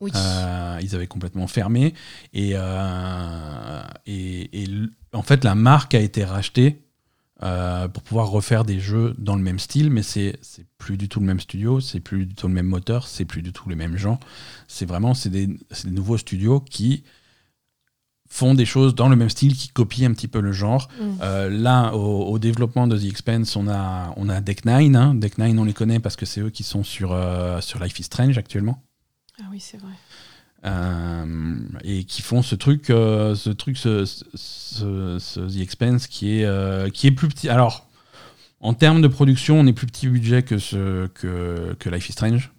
Oui. Euh, ils avaient complètement fermé. Et, euh, et, et l- en fait, la marque a été rachetée euh, pour pouvoir refaire des jeux dans le même style, mais c'est plus du tout le même studio, c'est plus du tout le même moteur, c'est plus du tout les mêmes gens. C'est vraiment c'est des, nouveaux studios qui font des choses dans le même style, qui copient un petit peu le genre. Mm. Euh, là, au, au développement de The Expanse, on a, on a Deck Nine. Hein. Deck Nine, on les connaît parce que c'est eux qui sont sur, euh, sur Life is Strange actuellement. Ah oui, c'est vrai. Euh, et qui font ce truc, euh, ce truc, ce, ce- ce The Expanse qui est, euh, qui est plus petit. Alors, en termes de production, on est plus petit budget que, ce, que, que Life is Strange.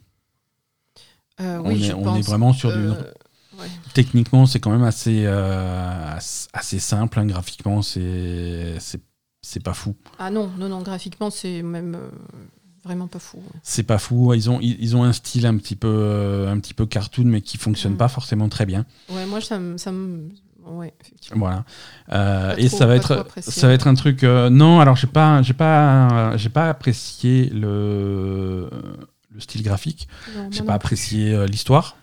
On, oui, est, je on pense. est vraiment sur du. Ouais. Techniquement, c'est quand même assez, assez, simple. hein. Graphiquement, c'est pas fou. Ah non, non, non, graphiquement, c'est même vraiment pas fou. C'est pas fou. Ils ont, ils, ils ont un style un petit peu, euh, un petit peu cartoon, mais qui fonctionne Mm. pas forcément très bien. Ouais, moi, ça me. Ça me... Ouais. Voilà. Euh, et trop- ça va être, ça va être un truc. euh, non, alors j'ai pas, j'ai pas, j'ai pas apprécié le, le style graphique. J'ai pas apprécié l'histoire.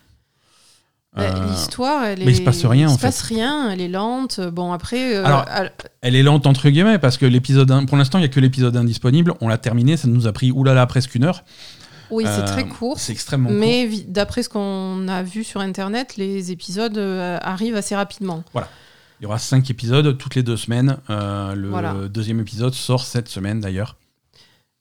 Bah, Euh, L'histoire, elle est. mais il se passe rien, il en se passe fait. rien, elle est lente. Bon, après. euh, Alors, elle- elle est lente entre guillemets parce que l'épisode 1, pour l'instant, il y a que l'épisode 1 disponible. On l'a terminé, ça nous a pris oulala presque une heure. Oui, c'est Euh, très court. C'est extrêmement court. Mais d'après ce qu'on a vu sur Internet, les épisodes arrivent assez rapidement. Il y aura 5 épisodes toutes les deux semaines. Le Voilà. deuxième épisode sort cette semaine d'ailleurs.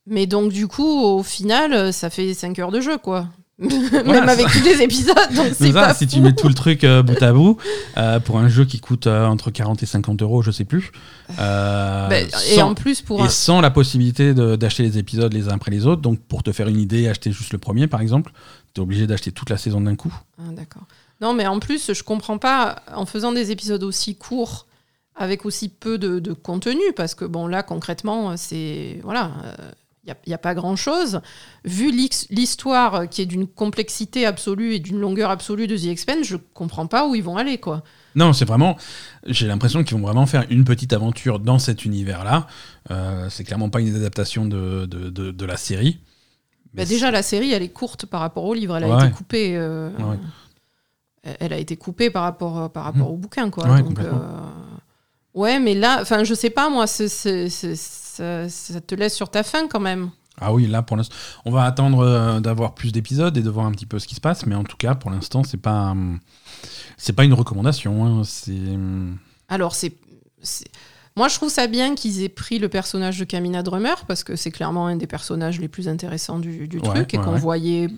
Mais donc, du coup, au final, ça fait 5 heures de jeu, quoi. Voilà, Même avec tous les épisodes, donc c'est ça, pas si fou. tu mets tout le truc euh, bout à bout, euh, pour un jeu qui coûte euh, entre 40 et 50 euros, je sais plus. Bah, et sans- en plus, pour et un... sans la possibilité d'acheter les épisodes les uns après les autres. Donc, pour te faire une idée, acheter juste le premier, par exemple, tu es obligé d'acheter toute la saison d'un coup. Ah, d'accord. Non, mais en plus, je comprends pas, en faisant des épisodes aussi courts, avec aussi peu de, de contenu, parce que, bon, là, concrètement, c'est... Voilà, il n'y a, pas grand-chose. Vu l'his- l'histoire qui est d'une complexité absolue et d'une longueur absolue de The Expanse, je comprends pas où ils vont aller, quoi. Non, c'est vraiment. J'ai l'impression qu'ils vont vraiment faire une petite aventure dans cet univers-là. Euh, c'est clairement pas une adaptation de, de, de- de la série. Bah, déjà, la série, elle est courte par rapport au livre. Elle a Ouais. été coupée. euh, Ouais. Elle a été coupée par rapport, euh, par rapport au bouquin, quoi. Ouais, Donc, complètement. euh, ouais, mais là, enfin, je sais pas, moi, c'est- ça, ça te laisse sur ta faim quand même. Ah oui, là pour l'instant, on va attendre euh, d'avoir plus d'épisodes et de voir un petit peu ce qui se passe, mais en tout cas, pour l'instant, c'est pas, hum, c'est pas une recommandation. hein, c'est, hum, Alors, c'est. c'est- Moi, je trouve ça bien qu'ils aient pris le personnage de Camina Drummer, parce que c'est clairement un des personnages les plus intéressants du, du Ouais, truc et ouais, qu'on ouais. voyait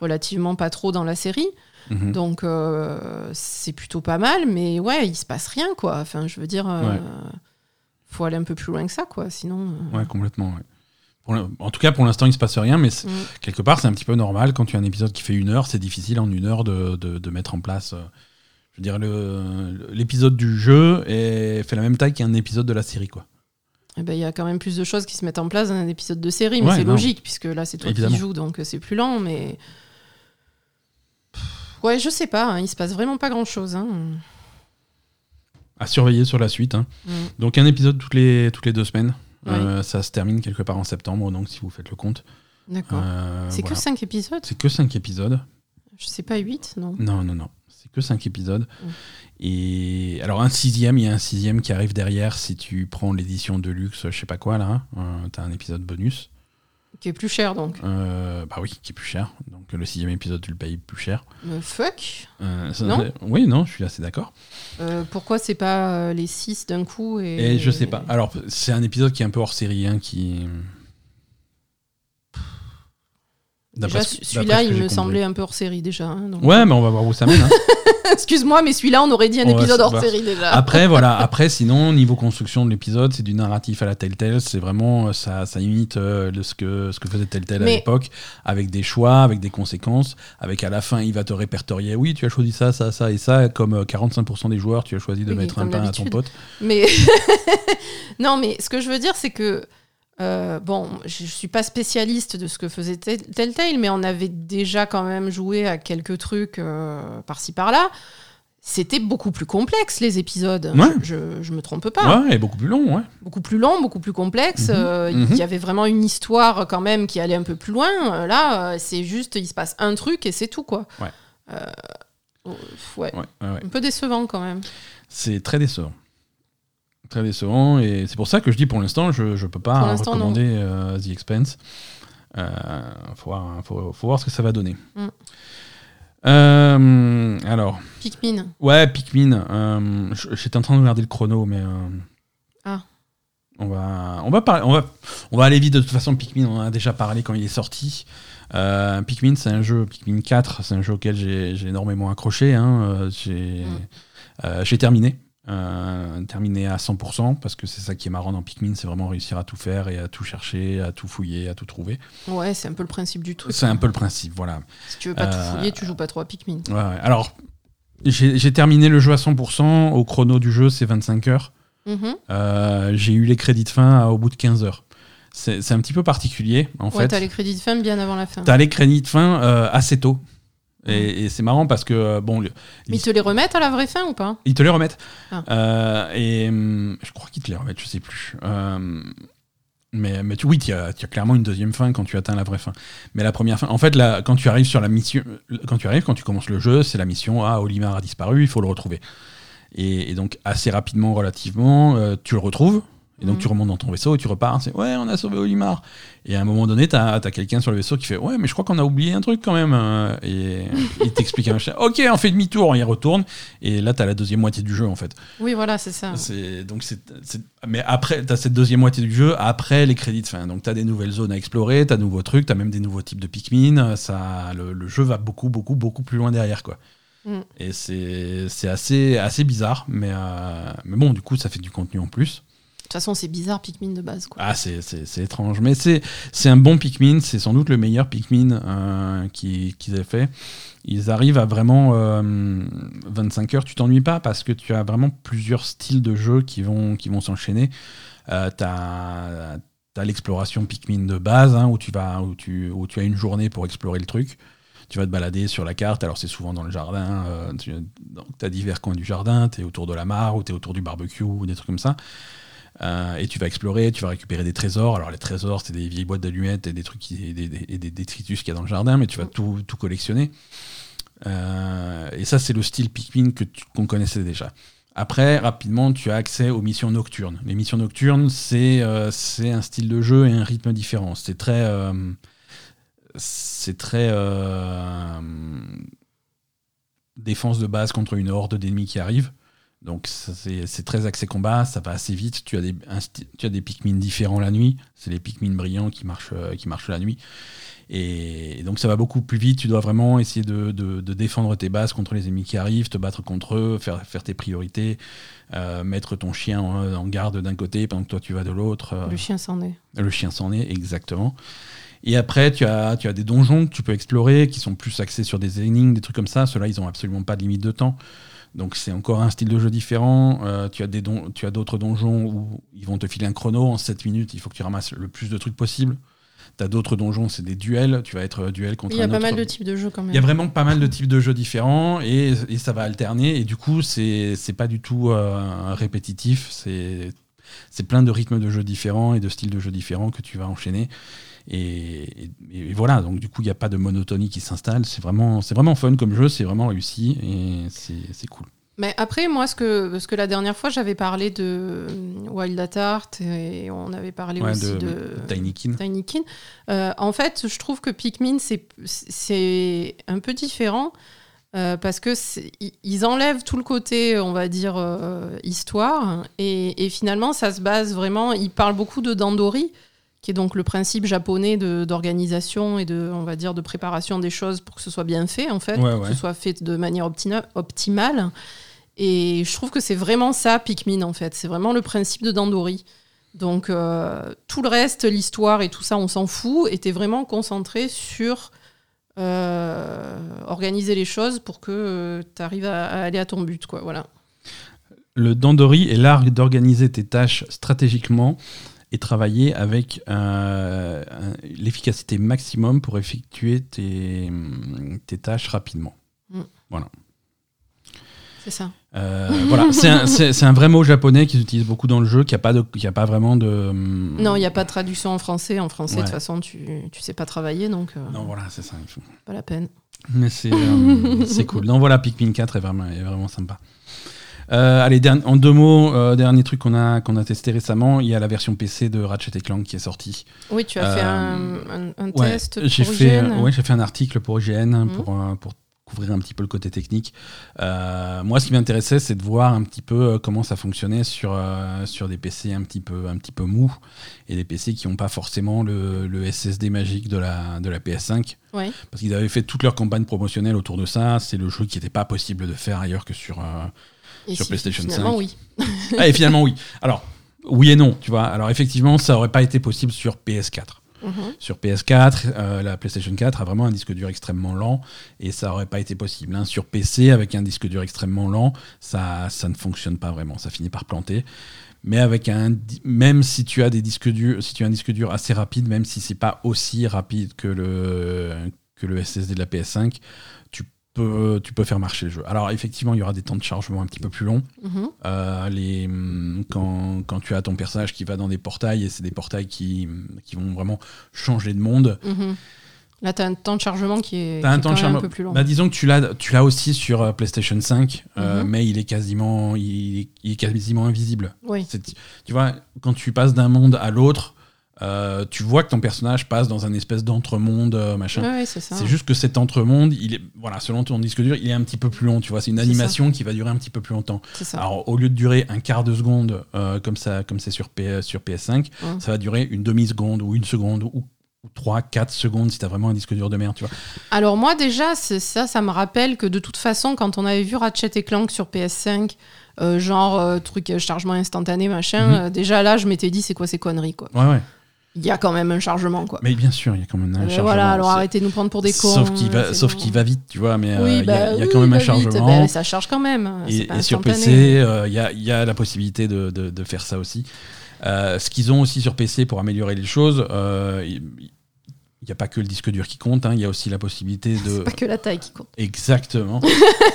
relativement pas trop dans la série. mhm. Donc, euh, c'est plutôt pas mal, mais ouais, il se passe rien, quoi. Enfin, je veux dire, euh, Ouais. Faut aller un peu plus loin que ça, quoi. Sinon. euh, Ouais, complètement. ouais. pour le- en tout cas, pour l'instant, il se passe rien, mais Mm. quelque part, c'est un petit peu normal. Quand tu as un épisode qui fait une heure, c'est difficile en une heure de, de- de mettre en place. euh, je veux dire, l'épisode du jeu est, fait la même taille qu'un épisode de la série, quoi. Eh ben, Il y a quand même plus de choses qui se mettent en place dans un épisode de série, mais Ouais, c'est logique, puisque là, c'est toi Évidemment. qui joues, donc euh, c'est plus lent, mais. Ouais, je sais pas, hein, il se passe vraiment pas grand chose. Hein. À surveiller sur la suite. hein. Mm. Donc, un épisode toutes les, toutes les deux semaines. Euh, ça se termine quelque part en septembre, donc si vous faites le compte. D'accord. Euh, c'est voilà. que 5 épisodes C'est que 5 épisodes. Je sais pas, 8, non? Non, non, non. C'est que 5 épisodes. Mm. Et alors, un sixième, il y a un sixième qui arrive derrière si tu prends l'édition de luxe, je sais pas quoi, là. Euh, T'as un épisode bonus. Qui est plus cher, donc. Euh, bah oui, qui est plus cher. Donc, le sixième épisode, tu le payes plus cher. Euh, fuck Euh, ça- Non Oui, non, je suis assez d'accord. Pourquoi c'est pas les 6 d'un coup et... Et je sais pas. Alors, c'est un épisode qui est un peu hors série, hein, qui. D'après Déjà, ce- d'après celui-là, il me semblait un peu hors série déjà. hein, donc- Ouais, mais on va voir où ça mène. hein. (laughs) Excuse-moi, mais celui-là, on aurait dit un épisode hors série déjà. Après, voilà. (laughs) Après, sinon, niveau construction de l'épisode, c'est du narratif à la Telltale. C'est vraiment, euh, ça, ça imite euh, ce, que, ce que faisait Telltale à l'époque, avec des choix, avec des conséquences, avec à la fin, il va te répertorier. Oui, tu as choisi ça, ça, ça et ça. Comme euh, 45% des joueurs, tu as choisi de Oui, mettre un pain à ton pote. Mais (laughs) non, mais ce que je veux dire, c'est que euh, bon, je, je suis pas spécialiste de ce que faisait Tel- Telltale, mais on avait déjà quand même joué à quelques trucs euh, par-ci par-là. C'était beaucoup plus complexe les épisodes. Ouais. Je, je me trompe pas. Ouais, et beaucoup plus long, ouais. Beaucoup plus long, beaucoup plus complexe. Mhm. Euh, Il Mhm. y avait vraiment une histoire quand même qui allait un peu plus loin. Là, c'est juste, il se passe un truc et c'est tout quoi. Ouais. Oh, ouais. Un peu décevant quand même. C'est très décevant. Très décevant. Et c'est pour ça que je dis pour l'instant, je ne peux pas recommander euh, The Expense. Euh, faut, voir, faut, faut voir ce que ça va donner. Mm. Euh, alors, Pikmin. ouais, Pikmin. J'étais en train de regarder le chrono, mais. Ah. On va, on, va parler, on, va, on va aller vite de toute façon. Pikmin, on en a déjà parlé quand il est sorti. Euh, Pikmin, c'est un jeu, Pikmin 4, c'est un jeu auquel j'ai énormément accroché. hein. J'ai Mm. euh, j'ai terminé. Euh, terminé à 100% parce que c'est ça qui est marrant dans Pikmin, c'est vraiment réussir à tout faire et à tout chercher, à tout fouiller, à tout trouver. Ouais, c'est un peu le principe du truc. C'est un peu le principe, voilà. Si tu veux pas Euh, tout fouiller, tu joues pas trop à Pikmin. Ouais, ouais. Alors, j'ai terminé le jeu à 100%. Au chrono du jeu, c'est 25 heures. Mhm. Euh, j'ai eu les crédits de fin à- au bout de 15 heures. C'est un petit peu particulier, en Ouais, fait. t'as les crédits de fin bien avant la fin. T'as les crédits de fin euh, assez tôt. Et, et c'est marrant parce que, euh, bon, le- Mais ils te les remettent à la vraie fin ou pas? Ils te les remettent. Ah. Euh, et hum, je crois qu'ils te les remettent, je sais plus. Euh, mais, mais tu, oui, tu as, as clairement une deuxième fin quand tu atteins la vraie fin. Mais la première fin, en fait, là, quand tu arrives sur la mission, quand tu arrives, quand tu commences le jeu, c'est la mission Ah, Olimar a disparu, il faut le retrouver. Et, et donc, assez rapidement, relativement, euh, tu le retrouves. Et donc, Mhm. tu remontes dans ton vaisseau et tu repars. C'est Ouais, on a sauvé Olimar. Et à un moment donné, tu as, quelqu'un sur le vaisseau qui fait Ouais, mais je crois qu'on a oublié un truc quand même. Euh, Et il t'explique un machin. Ok, on fait demi-tour, on y retourne. Et là, tu as la deuxième moitié du jeu, en fait. Oui, voilà, c'est ça. Donc c'est mais après tu as cette deuxième moitié du jeu après les crédits de fin. Donc tu as des nouvelles zones à explorer, tu as de nouveaux trucs, tu as même des nouveaux types de Pikmin, ça le, le jeu va beaucoup beaucoup beaucoup plus loin derrière quoi. Mm. Et c'est c'est assez assez bizarre mais euh, mais bon du coup ça fait du contenu en plus. De toute façon, c'est bizarre Pikmin de base. Quoi. Ah c'est étrange mais c'est un bon Pikmin, c'est sans doute le meilleur Pikmin euh, qui- qu'ils aient fait. Ils arrivent à vraiment euh, 25 heures, tu t'ennuies pas parce que tu as vraiment plusieurs styles de jeu qui vont, qui vont s'enchaîner. Euh, tu as, l'exploration Pikmin de base hein, où, tu vas, où, tu, où tu as une journée pour explorer le truc. Tu vas te balader sur la carte, alors c'est souvent dans le jardin, euh, tu as divers coins du jardin, tu es autour de la mare ou tu es autour du barbecue ou des trucs comme ça. Euh, et tu vas explorer, tu vas récupérer des trésors. Alors les trésors, c'est des vieilles boîtes d'allumettes et des trucs, qui, et des, détritus qu'il y a dans le jardin, mais tu vas tout, collectionner. Euh, et ça, c'est le style Pikmin que qu'on connaissait déjà. Après, rapidement, tu as accès aux missions nocturnes. Les missions nocturnes, c'est euh, c'est un style de jeu et un rythme différent. C'est très, c'est très défense de base contre une horde d'ennemis qui arrivent. Donc c'est très axé combat, ça va assez vite. Tu as des, un tu as des Pikmin différents la nuit. C'est les Pikmin brillants qui marchent, euh, qui marchent la nuit. Et donc ça va beaucoup plus vite. Tu dois vraiment essayer de, de- de défendre tes bases contre les ennemis qui arrivent, te battre contre eux, faire, faire tes priorités, euh, mettre ton chien en, en garde d'un côté pendant que toi tu vas de l'autre. euh, Le chien s'en est. le chien s'en est, exactement. Et après, tu as, tu as des donjons que tu peux explorer qui sont plus axés sur des énigmes, des trucs comme ça. Ceux-là, ils ont absolument pas de limite de temps. Donc c'est encore un style de jeu différent. Euh, tu as des don- tu as d'autres donjons où ils vont te filer un chrono en 7 minutes. Il faut que tu ramasses le plus de trucs possible. Tu as d'autres donjons, c'est des duels. Tu vas être euh, duel contre Il y a un pas autre- mal de types de jeux quand même. il y a vraiment pas mal de types de jeux différents et, et ça va alterner. Et du coup, c'est pas du tout euh, répétitif. C'est c'est plein de rythmes de jeux différents et de styles de jeux différents que tu vas enchaîner. Et, et- et voilà, donc du coup, il n'y a pas de monotonie qui s'installe. C'est vraiment, c'est vraiment fun comme jeu, c'est vraiment réussi et c'est cool. Mais après, moi, ce que, parce que la dernière fois, j'avais parlé de euh, Wild at Heart et on avait parlé Ouais, aussi de, de, Tinykin. Tinykin. Euh, en fait, je trouve que Pikmin, c'est- c'est un peu différent euh, parce que ils enlèvent tout le côté, on va dire, euh, histoire et, et finalement, ça se base vraiment. Ils parlent beaucoup de Dandori, qui est donc le principe japonais de- d'organisation et de, on va dire, de préparation des choses pour que ce soit bien fait, en fait, Ouais, pour ouais. que ce soit fait de manière optimale. Et je trouve que c'est vraiment ça, Pikmin, en fait. C'est vraiment le principe de Dandori. Donc, euh, tout le reste, l'histoire et tout ça, on s'en fout, était vraiment concentré sur euh, organiser les choses pour que tu arrives à, à aller à ton but, quoi. Voilà. Le Dandori est l'art d'organiser tes tâches stratégiquement et travailler avec euh, l'efficacité maximum pour effectuer tes, tes tâches rapidement. C'est ça. Euh, voilà, c'est un, vrai mot japonais qu'ils utilisent beaucoup dans le jeu, qui n'a pas, de- qui a pas vraiment de. Non, il n'y a pas de traduction en français. En français, de Ouais. toute façon, tu, tu sais pas travailler, donc euh, Non, voilà, c'est ça. il faut- pas la peine. Mais c'est c'est cool. (laughs) Non, voilà, Pikmin 4 est vraiment, est vraiment sympa. Euh, allez, en deux mots, euh, dernier truc qu'on a, qu'on a testé récemment, il y a la version PC de Ratchet Clank qui est sortie. Oui, tu as fait Euh, un, un- un Ouais, test j'ai fait, ouais, j'ai fait un article pour IGN Mhm. pour, euh, pour couvrir un petit peu le côté technique. Euh, moi, ce qui m'intéressait, c'est de voir un petit peu euh, comment ça fonctionnait sur, euh, sur des PC un petit peu, un petit peu mous et des PC qui n'ont pas forcément le, le SSD magique de la, de la PS5. Ouais. Parce qu'ils avaient fait toute leur campagne promotionnelle autour de ça. C'est le jeu qui n'était pas possible de faire ailleurs que sur, euh, Et sur si- PlayStation finalement, 5. oui. ah, et finalement, oui. (laughs) Alors, oui et non, tu vois. Alors, effectivement, ça aurait pas été possible sur PS4. Mhm. Sur PS4, euh, la PlayStation 4 a vraiment un disque dur extrêmement lent et ça aurait pas été possible. hein. Sur PC, avec un disque dur extrêmement lent, ça, ça ne fonctionne pas vraiment. Ça finit par planter. Mais avec un, même si tu as des disques durs, si tu as un disque dur assez rapide, même si c'est pas aussi rapide que le que le SSD de la PS5, tu peux tu peux faire marcher le jeu. Alors effectivement, il y aura des temps de chargement un petit peu plus longs. Mhm. Euh, les, hum, quand, quand tu as ton personnage qui va dans des portails, et c'est des portails qui, qui vont vraiment changer de monde. Mhm. Là, tu as un temps de chargement qui est, un est temps de même un peu plus long. Bah, disons que tu l'as, tu l'as aussi sur euh, PlayStation 5, euh, Mhm. mais il est quasiment, il, est- il est quasiment invisible. oui. Tu vois, quand tu passes d'un monde à l'autre, euh, tu vois que ton personnage passe dans un espèce d'entremonde, euh, machin. Ouais, ouais, c'est. C'est juste que cet entremonde, il est, voilà, selon ton disque dur, il est un petit peu plus long. Tu vois, c'est une animation qui va durer un petit peu plus longtemps. Alors, au lieu de durer un quart de seconde, euh, comme ça, comme c'est sur, P- sur PS5, Hum. ça va durer une demi-seconde ou une seconde ou, ou 3, 4 secondes si t'as vraiment un disque dur de merde, tu vois. Alors moi déjà, ça, ça me rappelle que de toute façon, quand on avait vu Ratchet et Clank sur PS5, euh, genre euh, truc euh, chargement instantané, machin, Mhm. déjà là, je m'étais dit, c'est quoi ces conneries, quoi. Ouais, ouais. Il y a quand même un chargement, quoi. Mais bien sûr, il y a quand même un Euh, chargement. voilà, alors arrêtez de nous prendre pour des cons. Sauf qu'il va, sauf qu'il va vite, tu vois, mais euh, il y a, bah il y a oui, quand même un il chargement. Bah, ça charge quand même. Et, pas et sur. PC, euh, il y, a, il y a la possibilité de, de- de faire ça aussi. Euh, ce qu'ils ont aussi sur PC pour améliorer les choses, euh, il n'y a pas que le disque dur qui compte, hein, il y a aussi la possibilité (laughs) de... Pas que la taille qui compte. Exactement. (laughs)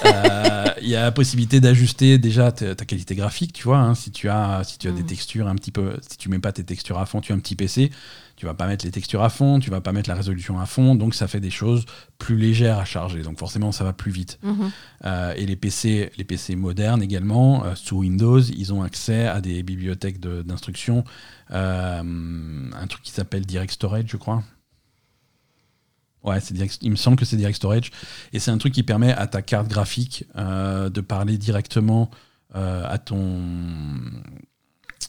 Euh, Il y a la possibilité d'ajuster déjà ta, ta qualité graphique, tu vois. hein, si tu as, si tu as des Mm. textures un petit peu, si tu mets pas tes textures à fond, tu as un petit PC, tu vas pas mettre les textures à fond, tu vas pas mettre la résolution à fond, donc ça fait des choses plus légères à charger. Donc forcément, ça va plus vite. Mhm. Euh, et les PC, les PC modernes également, euh, sous Windows, ils ont accès à des bibliothèques de- d'instructions, un truc qui s'appelle Direct Storage, je crois. Ouais, c'est direct- il me semble que c'est Direct Storage. Et c'est un truc qui permet à ta carte graphique euh, de parler directement à ton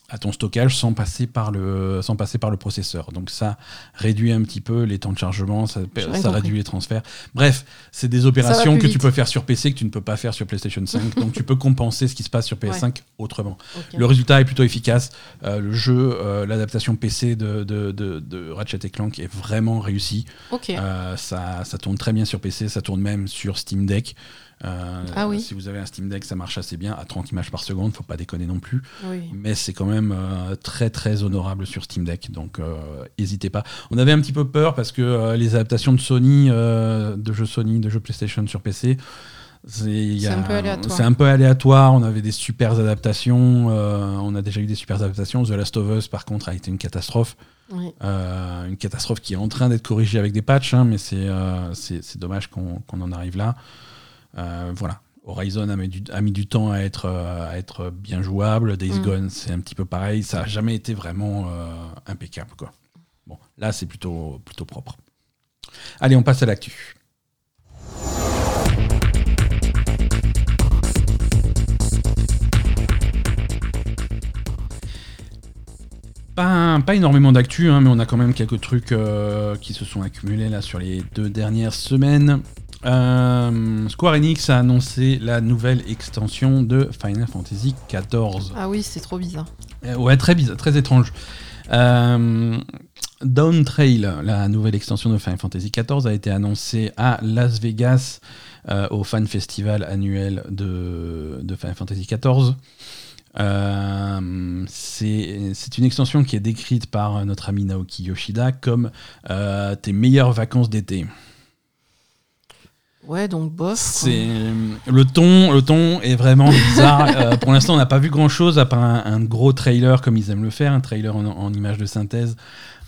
à ton stockage sans passer par le sans passer par le processeur. Donc ça réduit un petit peu les temps de chargement, ça, ça réduit les transferts. Bref, c'est des opérations que tu peux faire sur PC que tu ne peux pas faire sur PlayStation 5. (laughs) donc tu peux compenser ce qui se passe sur PS5 autrement. Le résultat est plutôt efficace. Euh, le jeu, euh, l'adaptation PC de, de, de, Ratchet Clank est vraiment réussi. Euh, ça, ça tourne très bien sur PC, ça tourne même sur Steam Deck. Euh, ah oui. Si vous avez un Steam Deck, ça marche assez bien à 30 images par seconde, faut pas déconner non plus. Mais c'est quand même euh, très très honorable sur Steam Deck, donc n'hésitez euh, pas. On avait un petit peu peur parce que les adaptations de Sony, de jeux Sony, de jeux PlayStation sur PC, c'est un, un, peu aléatoire. On avait des super adaptations. on a déjà eu des super adaptations. The Last of Us, par contre, a été une catastrophe. une catastrophe qui est en train d'être corrigée avec des patchs, hein, mais c'est dommage qu'on en arrive là. Euh, voilà. Horizon a mis, du, temps à être, euh, à être bien jouable. Days mm. Gone, c'est un petit peu pareil. Ça n'a jamais été vraiment euh, impeccable. Quoi. Bon, là, c'est plutôt, plutôt propre. Allez, on passe à l'actu. Pas, pas, énormément d'actu, hein, mais on a quand même quelques trucs qui se sont accumulés là sur les deux dernières semaines. Euh, Square Enix a annoncé la nouvelle extension de Final Fantasy XIV. Ah oui, c'est trop bizarre. Euh, ouais, très bizarre, très étrange. Euh, Down Trail, la nouvelle extension de Final Fantasy XIV, a été annoncée à Las Vegas au Fan Festival annuel de, de Final Fantasy XIV. c'est une extension qui est décrite par notre ami Naoki Yoshida comme tes meilleures vacances d'été. Ouais, donc bof. C'est le ton, le ton est vraiment bizarre. (laughs) Euh, pour l'instant, on n'a pas vu grand chose à part un, gros trailer comme ils aiment le faire, un trailer en, en image de synthèse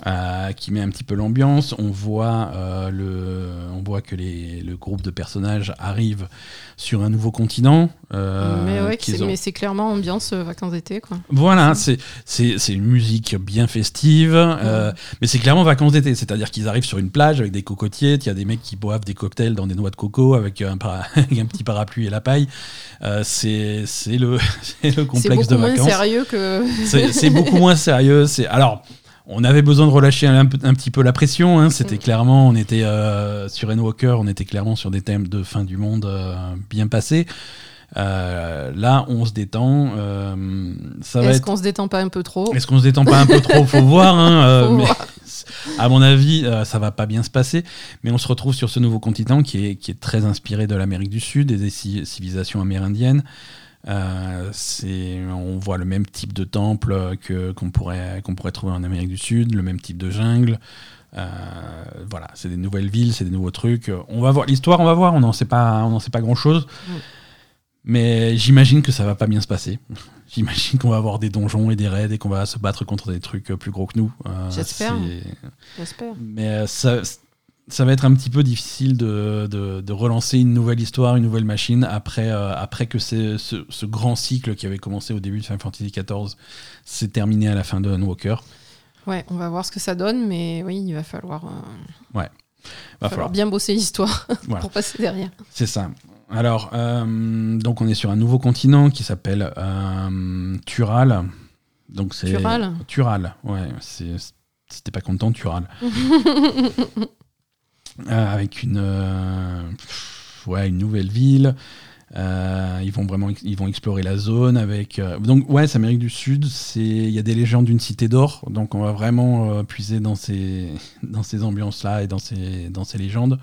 euh, qui met un petit peu l'ambiance. On voit euh, le, on voit que les, le groupe de personnages arrive sur un nouveau continent. Euh, mais ouais, mais c'est clairement ambiance vacances d'été quoi. Voilà, c'est c'est une musique bien festive, mais c'est clairement vacances d'été. C'est-à-dire qu'ils arrivent sur une plage avec des cocotiers, il y a des mecs qui boivent des cocktails dans des noix de coco avec un, (laughs) un petit parapluie et la paille. c'est le (laughs) le complexe de vacances. C'est beaucoup moins sérieux que. c'est beaucoup moins sérieux. C'est alors on avait besoin de relâcher un, petit peu la pression. Hein. C'était mm. clairement, on était euh, sur Endwalker, on était clairement sur des thèmes de fin du monde euh, bien passés. Euh, là, on se détend. Est-ce qu'on se détend pas un peu trop? Est-ce qu'on se détend pas un peu trop? Faut (laughs) voir. Hein, à mon avis, ça va pas bien se passer. Mais on se retrouve sur ce nouveau continent qui est, qui est très inspiré de l'Amérique du Sud et des civilisations amérindiennes. Euh, on voit le même type de temple que, qu'on, pourrait, qu'on pourrait trouver en Amérique du Sud, le même type de jungle. Euh, voilà, c'est des nouvelles villes, c'est des nouveaux trucs. On va voir l'histoire, on va voir. On n'en sait pas, on n'en sait pas grand chose. Mm. Mais j'imagine que ça va pas bien se passer. (laughs) J'imagine qu'on va avoir des donjons et des raids et qu'on va se battre contre des trucs plus gros que nous. Euh, J'espère. J'espère. Mais ça, ça va être un petit peu difficile de, de, relancer une nouvelle histoire, une nouvelle machine après, euh, après que ce, ce, grand cycle qui avait commencé au début de Final Fantasy XIV s'est terminé à la fin de Unwalker. Ouais, on va voir ce que ça donne, mais oui, il va falloir, euh, ouais. va falloir, bien bosser l'histoire (laughs) pour passer derrière. C'est ça. Alors, euh, donc on est sur un nouveau continent qui s'appelle Tural. Donc c'est Tural. Tural, ouais. C'était pas content, Tural. (laughs) Euh, avec une, euh, ouais, une nouvelle ville. Euh, ils vont vraiment ils vont explorer la zone avec donc ouais c'est Amérique du Sud c'est il y a des légendes d'une cité d'or donc on va vraiment puiser dans ces (laughs) dans ces ambiances là et dans ces dans ces légendes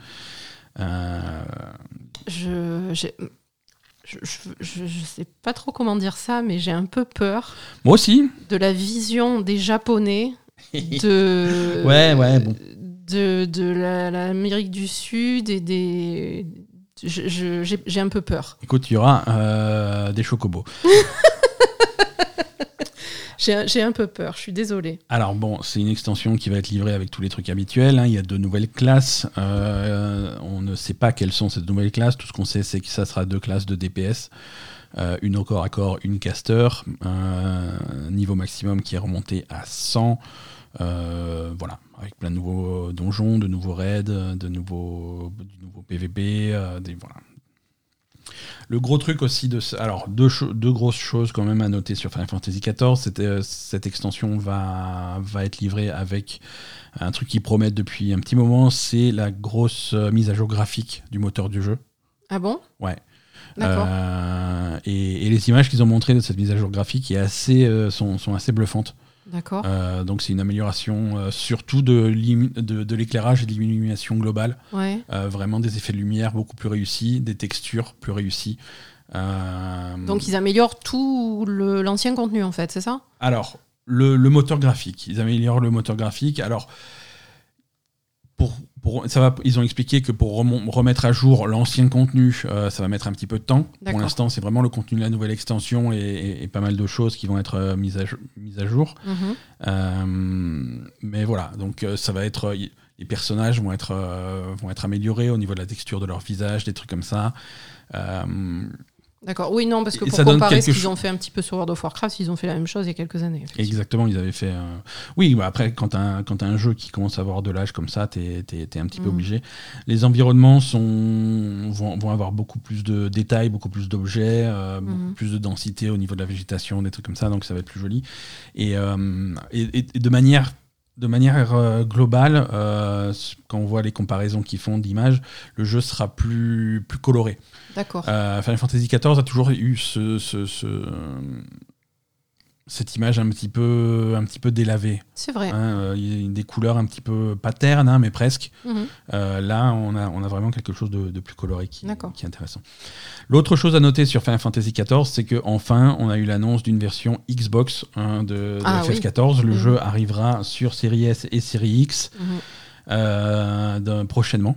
je, je, je, je, sais pas trop comment dire ça, mais j'ai un peu peur. Moi aussi. De la vision des Japonais de, (laughs) ouais, ouais, bon de, de l'Amérique du Sud et des. J'ai un peu peur. Écoute, il y aura euh, des chocobos. (laughs) J'ai un peu peur, je suis désolé. Alors bon, c'est une extension qui va être livrée avec tous les trucs habituels. Hein. Il y a de nouvelles classes. Euh, on ne sait pas quelles sont ces nouvelles classes. Tout ce qu'on sait, c'est que ça sera deux classes de DPS. Euh, une au corps à corps, une caster. Un niveau maximum qui est remonté à 100. Voilà avec plein de nouveaux donjons, de nouveaux raids, de nouveaux, du nouveau PVP, euh, des, voilà. Le gros truc aussi de alors deux, deux grosses choses quand même à noter sur Final Fantasy XIV, c'était euh, cette extension va va être livrée avec un truc qui promet depuis un petit moment, c'est la grosse euh, mise à jour graphique du moteur du jeu. Ah bon? Ouais. D'accord. Euh, et, et les images qu'ils ont montrées de cette mise à jour graphique est assez, euh, sont, sont assez bluffantes. D'accord. Euh, donc c'est une amélioration euh, surtout de, de, de l'éclairage et de l'illumination globale. Ouais. Euh, vraiment des effets de lumière beaucoup plus réussis, des textures plus réussies. Donc ils améliorent tout l'ancien contenu en fait, c'est ça? Alors, le, le moteur graphique. Ils améliorent le moteur graphique. Alors, pour, pour, ça va, ils ont expliqué que pour remettre à jour l'ancien contenu, euh, ça va mettre un petit peu de temps. Pour l'instant, c'est vraiment le contenu de la nouvelle extension et, et- et pas mal de choses qui vont être euh, mises, à, mises à jour. Mhm. Euh, mais voilà, donc ça va être. Les personnages vont être, euh, vont être améliorés au niveau de la texture de leur visage, des trucs comme ça. D'accord. Oui, non, parce que Et pour comparer ce qu'ils ont fait un petit peu sur World of Warcraft, ils ont fait la même chose il y a quelques années. Exactement, ils avaient fait. euh, Oui, bah après, quand quand t'as un jeu qui commence à avoir de l'âge comme ça, t'es es, un petit peu Mhm. obligé. Les environnements sont, vont, vont avoir beaucoup plus de détails, beaucoup plus d'objets, euh, beaucoup Mhm. plus de densité au niveau de la végétation, des trucs comme ça, donc ça va être plus joli. Et, euh, et de manière. De manière euh, globale, euh, quand on voit les comparaisons qu'ils font d'images, le jeu sera plus, plus coloré. D'accord. Euh, Final Fantasy XIV a toujours eu ce, ce- ce- cette image un petit peu, un petit peu délavée. c'est vrai. hein, euh, des couleurs un petit peu pas ternes, hein, mais presque. Mhm. Euh, là, on a, on a vraiment quelque chose de, de plus coloré qui, qui est intéressant. L'autre chose à noter sur Final Fantasy XIV, c'est qu'enfin, on a eu l'annonce d'une version Xbox hein, de, de Ah oui. FF14. Le Mhm. jeu arrivera sur Série S et Série X Mhm. euh, prochainement.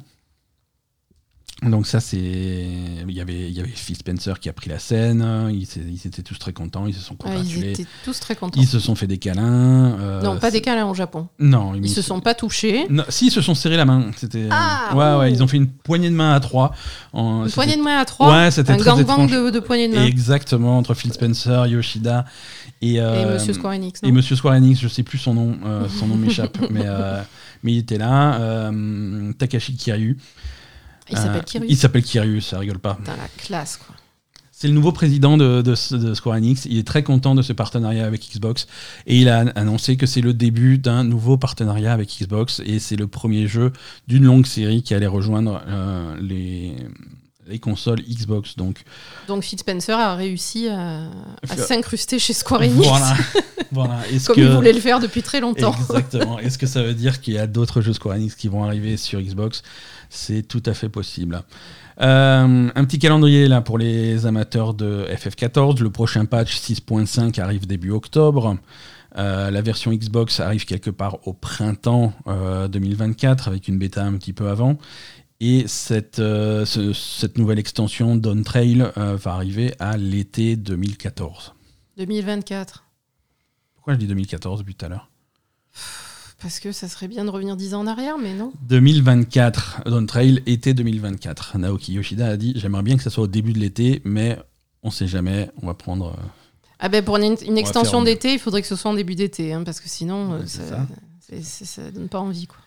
Donc ça c'est il y avait il y avait Phil Spencer qui a pris la scène, ils, ils étaient tous très contents, ils se sont Ah, ils congratulés, étaient tous très contents. ils se sont fait des câlins. euh, non, pas des câlins au Japon. Non, Ils se sont pas touchés. Non, si ils se sont serrés la main, c'était Ah, ouais ouais, ils ont fait une poignée de main à trois. En... Une c'était- poignée de main à trois. Ouais, c'était un très gangbang de, de poignées de main. Exactement entre Phil Spencer, Yoshida et, Et euh, Monsieur Square Enix. Et Monsieur Square Enix, je sais plus son nom, euh, son nom (laughs) m'échappe, mais, euh, mais il était là. euh, Takashi Kiryu. Il s'appelle Euh, Kiryu. Il s'appelle Kiryu, ça rigole pas. Putain, la classe, quoi. C'est le nouveau président de, de- de Square Enix. Il est très content de ce partenariat avec Xbox et il a annoncé que c'est le début d'un nouveau partenariat avec Xbox et c'est le premier jeu d'une longue série qui allait rejoindre euh, les, les consoles Xbox. Donc Donc Phil Spencer a réussi à, s'incruster chez Square Enix. voilà. (laughs) voilà. Est-ce Comme que... il voulait le faire depuis très longtemps. Exactement. Est-ce que ça veut dire qu'il y a d'autres jeux Square Enix qui vont arriver sur Xbox? C'est tout à fait possible. Euh, un petit calendrier là pour les amateurs de FF14. Le prochain patch 6.5 arrive début octobre. Euh, la version Xbox arrive quelque part au printemps euh, 2024 avec une bêta un petit peu avant. Et cette, euh, ce- cette nouvelle extension Dawn Trail euh, va arriver à l'été 2014. 2024. Pourquoi je dis 2014 depuis tout à l'heure? Parce que ça serait bien de revenir 10 ans en arrière, mais non. 2024, Dawn Trail, été 2024. Naoki Yoshida a dit J'aimerais bien que ça soit au début de l'été, mais on sait jamais, on va prendre. euh, Ah ben pour une, une extension d'été, il faudrait que ce soit en début d'été, hein, parce que sinon, euh, Ouais, ça, ça donne pas envie. Quoi.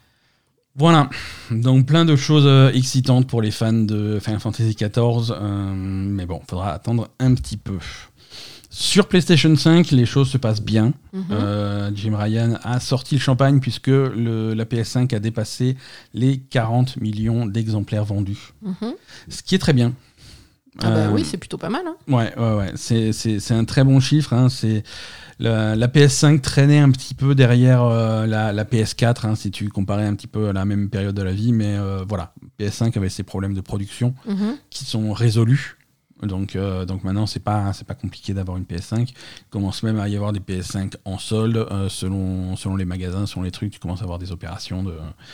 Voilà, donc plein de choses euh, excitantes pour les fans de Final Fantasy XIV, euh, mais bon, faudra attendre un petit peu. Sur PlayStation 5, les choses se passent bien. Mhm. Euh, Jim Ryan a sorti le champagne puisque le- la PS5 a dépassé les 40 millions d'exemplaires vendus. Mhm. Ce qui est très bien. Ah bah Euh, oui, c'est plutôt pas mal. hein. Ouais, ouais, ouais. C'est, un très bon chiffre. hein. C'est la, la PS5 traînait un petit peu derrière euh, la, la PS4, hein, si tu comparais un petit peu à la même période de la vie. Mais euh, voilà, PS5 avait ses problèmes de production Mhm. qui sont résolus. Donc, euh, donc maintenant, c'est pas, c'est pas compliqué d'avoir une PS5. Il commence même à y avoir des PS5 en solde euh, selon, selon les magasins, selon les trucs. Tu commences à avoir des opérations de,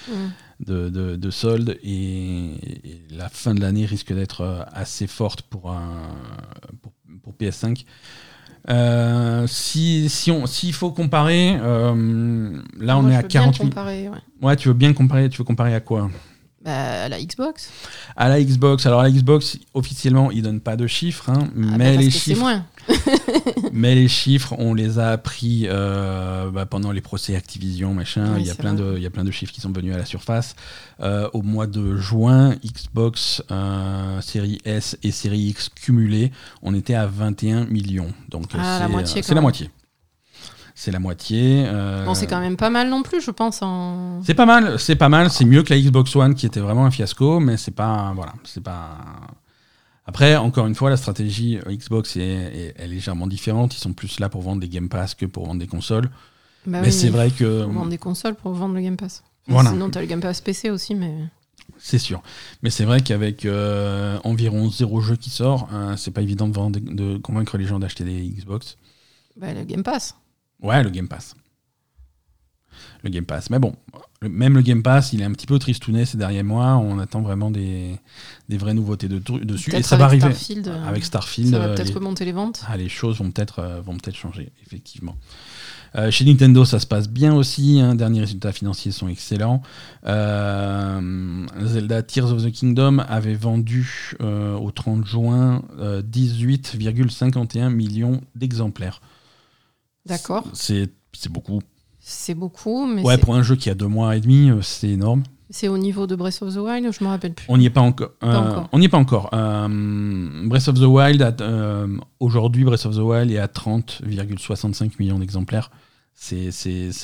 Mhm. de, de, de soldes et, et la fin de l'année risque d'être euh, assez forte pour, un, pour, pour PS5. Euh, si si on s'il faut comparer, là on est à veux bien 40 000. comparer, ouais. Ouais, tu veux bien comparer. Tu veux comparer à quoi? Bah, la Xbox. À la Xbox. Alors la Xbox officiellement ils donnent pas de chiffres, hein, Ah bah, mais les chiffres moins. (laughs) mais les chiffres, on les a appris euh, bah, pendant les procès Activision, machin. Oui, il, y a plein vrai. de, il y a plein de chiffres qui sont venus à la surface. Euh, au mois de juin, Xbox euh, série S et série X cumulées, on était à 21 millions. Donc Ah, c'est la moitié, euh, c'est la moitié. Euh, Bon, c'est quand même pas mal non plus, je pense. En... C'est pas mal, c'est pas mal, c'est mieux que la Xbox One qui était vraiment un fiasco, mais c'est pas voilà, c'est pas. Après, encore une fois, la stratégie Xbox est, est- est légèrement différente. Ils sont plus là pour vendre des Game Pass que pour vendre des consoles. Bah mais oui, c'est vrai que vendre des consoles pour vendre le Game Pass. Voilà. Sinon, t'as le Game Pass PC aussi, mais. c'est sûr. Mais c'est vrai qu'avec euh, environ zéro jeu qui sort, euh, c'est pas évident de, vendre, de convaincre les gens d'acheter des Xbox. Bah, le Game Pass. Ouais, le Game Pass. Le Game Pass. Mais bon, le- même le Game Pass, il est un petit peu tristouné ces derniers mois. On attend vraiment des, des vraies nouveautés de, dessus. Et ça va arriver. Starfield, euh, Avec Starfield, Ça va euh, peut-être les, remonter les ventes. ah, les choses vont peut-être euh, vont changer, effectivement. Euh, chez Nintendo, ça se passe bien aussi. Hein, derniers résultats financiers sont excellents. Euh, Zelda Tears of the Kingdom avait vendu euh, au 30 juin euh, 18,51 millions d'exemplaires. D'accord. C'est beaucoup. C'est beaucoup, mais Ouais, pour un jeu qui a deux mois et demi, euh, c'est énorme. c'est au niveau de Breath of the Wild, je me rappelle plus. On n'y est pas encore. euh, encore. On n'y est pas encore. Euh, Breath of the Wild, euh, aujourd'hui, Breath of the Wild est à 30,65 millions d'exemplaires. C'est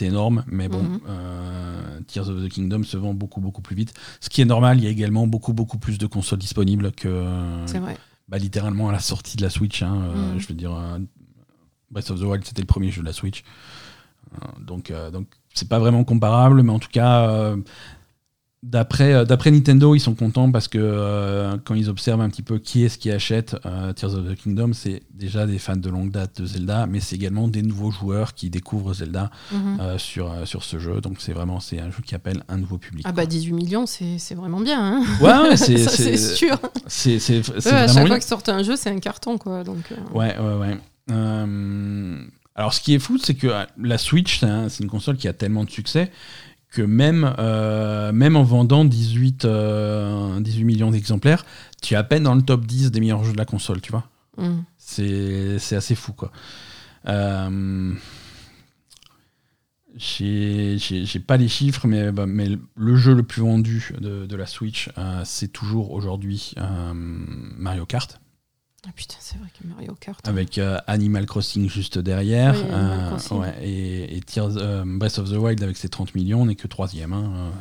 énorme, mais bon, Mhm. Tears of the Kingdom se vend beaucoup, beaucoup plus vite. Ce qui est normal, il y a également beaucoup, beaucoup plus de consoles disponibles que C'est vrai. bah, littéralement à la sortie de la Switch. hein, Mhm. Je veux dire, Breath of the Wild, c'était le premier jeu de la Switch. Euh, donc, euh, donc c'est pas vraiment comparable, mais en tout cas, euh, d'après d'après Nintendo, ils sont contents parce que euh, quand ils observent un petit peu qui est-ce qui achète euh, Tears of the Kingdom, c'est déjà des fans de longue date de Zelda, mais c'est également des nouveaux joueurs qui découvrent Zelda Mhm. euh, sur, sur ce jeu. Donc c'est vraiment c'est un jeu qui appelle un nouveau public. Ah bah 18 millions, c'est c'est vraiment bien. Hein Ouais, ouais, (laughs) c'est sûr. c'est Eux, à chaque bien. fois qu'ils sortent un jeu, c'est un carton, quoi. Donc, Ouais, ouais, ouais. Euh, alors, ce qui est fou, c'est que euh, la Switch, c'est un- c'est une console qui a tellement de succès que même, euh, même en vendant 18, euh, 18 millions d'exemplaires, tu es à peine dans le top 10 des meilleurs jeux de la console, tu vois. hum. C'est c'est assez fou, quoi. Euh, J'ai pas les chiffres, mais, bah, mais le jeu le plus vendu de, de la Switch, c'est toujours aujourd'hui Mario Kart. Ah putain, c'est vrai que Mario Kart. avec euh, Animal Crossing juste derrière. Oui, euh, Crossing. ouais, et, et Tears, euh, Breath of the Wild avec ses 30 millions n'est que troisième. hein.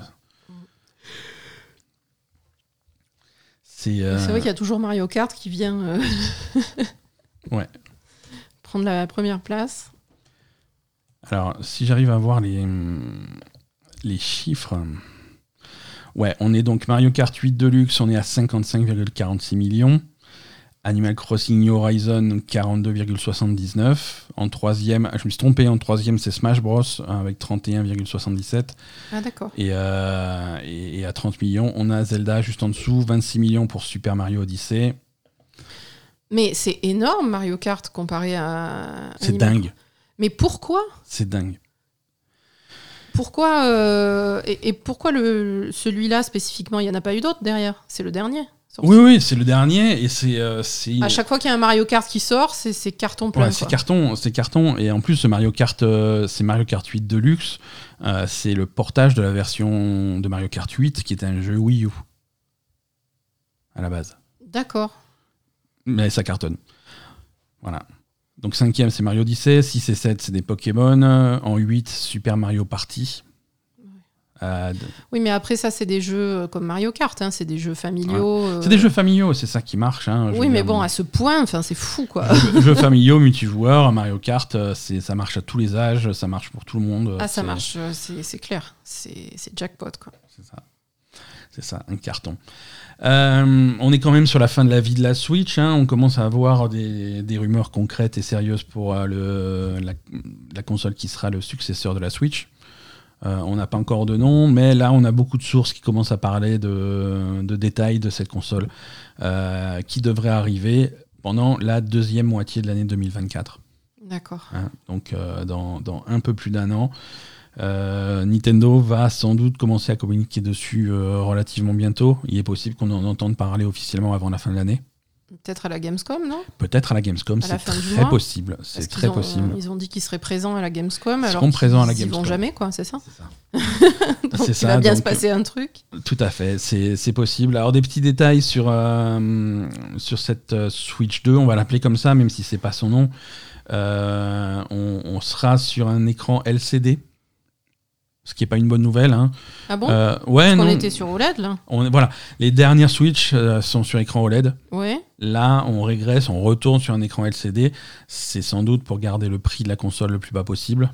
C'est vrai qu'il y a toujours Mario Kart qui vient (laughs) Ouais. prendre la première place. Alors, si j'arrive à voir les, les chiffres. Ouais, on est donc Mario Kart 8 Deluxe, on est à 55,46 millions. Animal Crossing New Horizon, 42,79. En troisième, je me suis trompé, en troisième, c'est Smash Bros. avec 31,77. Ah d'accord. Et, euh, et, et à 30 millions, on a Zelda juste en dessous, 26 millions pour Super Mario Odyssey. Mais c'est énorme Mario Kart comparé à. C'est dingue, Mais pourquoi? C'est dingue. Pourquoi euh, et, et pourquoi le celui-là spécifiquement? Il y en a pas eu d'autres derrière? C'est le dernier. Sorti. Oui, oui, c'est le dernier et c'est. euh, c'est- À chaque fois qu'il y a un Mario Kart qui sort, c'est carton plein. Ouais, c'est carton, c'est carton. Et en plus, ce Mario Kart, euh, c'est Mario Kart 8 Deluxe. Euh, c'est le portage de la version de Mario Kart 8 qui était un jeu Wii U à la base. D'accord. Mais ça cartonne. Voilà. Donc cinquième, c'est Mario Odyssey. 6 et 7, c'est des Pokémon. En 8, Super Mario Party. Euh, Oui, mais après ça, c'est des jeux euh, comme Mario Kart. hein, c'est des jeux familiaux. euh, c'est des jeux familiaux, c'est ça qui marche. hein, Oui, mais bon, à ce point, c'est fou, quoi. (laughs) Jeux, jeux familiaux, multijoueurs, Mario Kart, ça marche à tous les âges, ça marche pour tout le monde. Ah, ça marche, c'est clair. C'est c'est jackpot, quoi. C'est ça. C'est ça, un carton. Euh, on est quand même sur la fin de la vie de la Switch. hein. On commence à avoir des, des rumeurs concrètes et sérieuses pour euh, le, la, la console qui sera le successeur de la Switch. Euh, on n'a pas encore de nom, mais là, on a beaucoup de sources qui commencent à parler de, de détails de cette console euh, qui devrait arriver pendant la deuxième moitié de l'année 2024. D'accord. hein. donc, euh, dans, dans un peu plus d'un an. Nintendo va sans doute commencer à communiquer dessus relativement bientôt. Il est possible qu'on en entende parler officiellement avant la fin de l'année. Peut-être à la Gamescom, non? Peut-être à la Gamescom, c'est très possible. C'est très ont- possible. Ils ont dit qu'ils seraient présents à la Gamescom. Ils alors seront présents à la qu'ils y vont Gamescom. jamais, quoi, c'est ça? C'est ça. (laughs) Donc il ça, va bien se passer un truc. Tout à fait, c'est c'est possible. Alors des petits détails sur, euh, sur cette euh, Switch 2, on va l'appeler comme ça, même si c'est pas son nom. Euh, on, on sera sur un écran LCD, ce qui est pas une bonne nouvelle. hein. Ah bon? Euh, ouais, était sur OLED, là On- voilà, les dernières Switch euh, sont sur écran OLED. Ouais. Là, on régresse, on retourne sur un écran LCD. C'est sans doute pour garder le prix de la console le plus bas possible.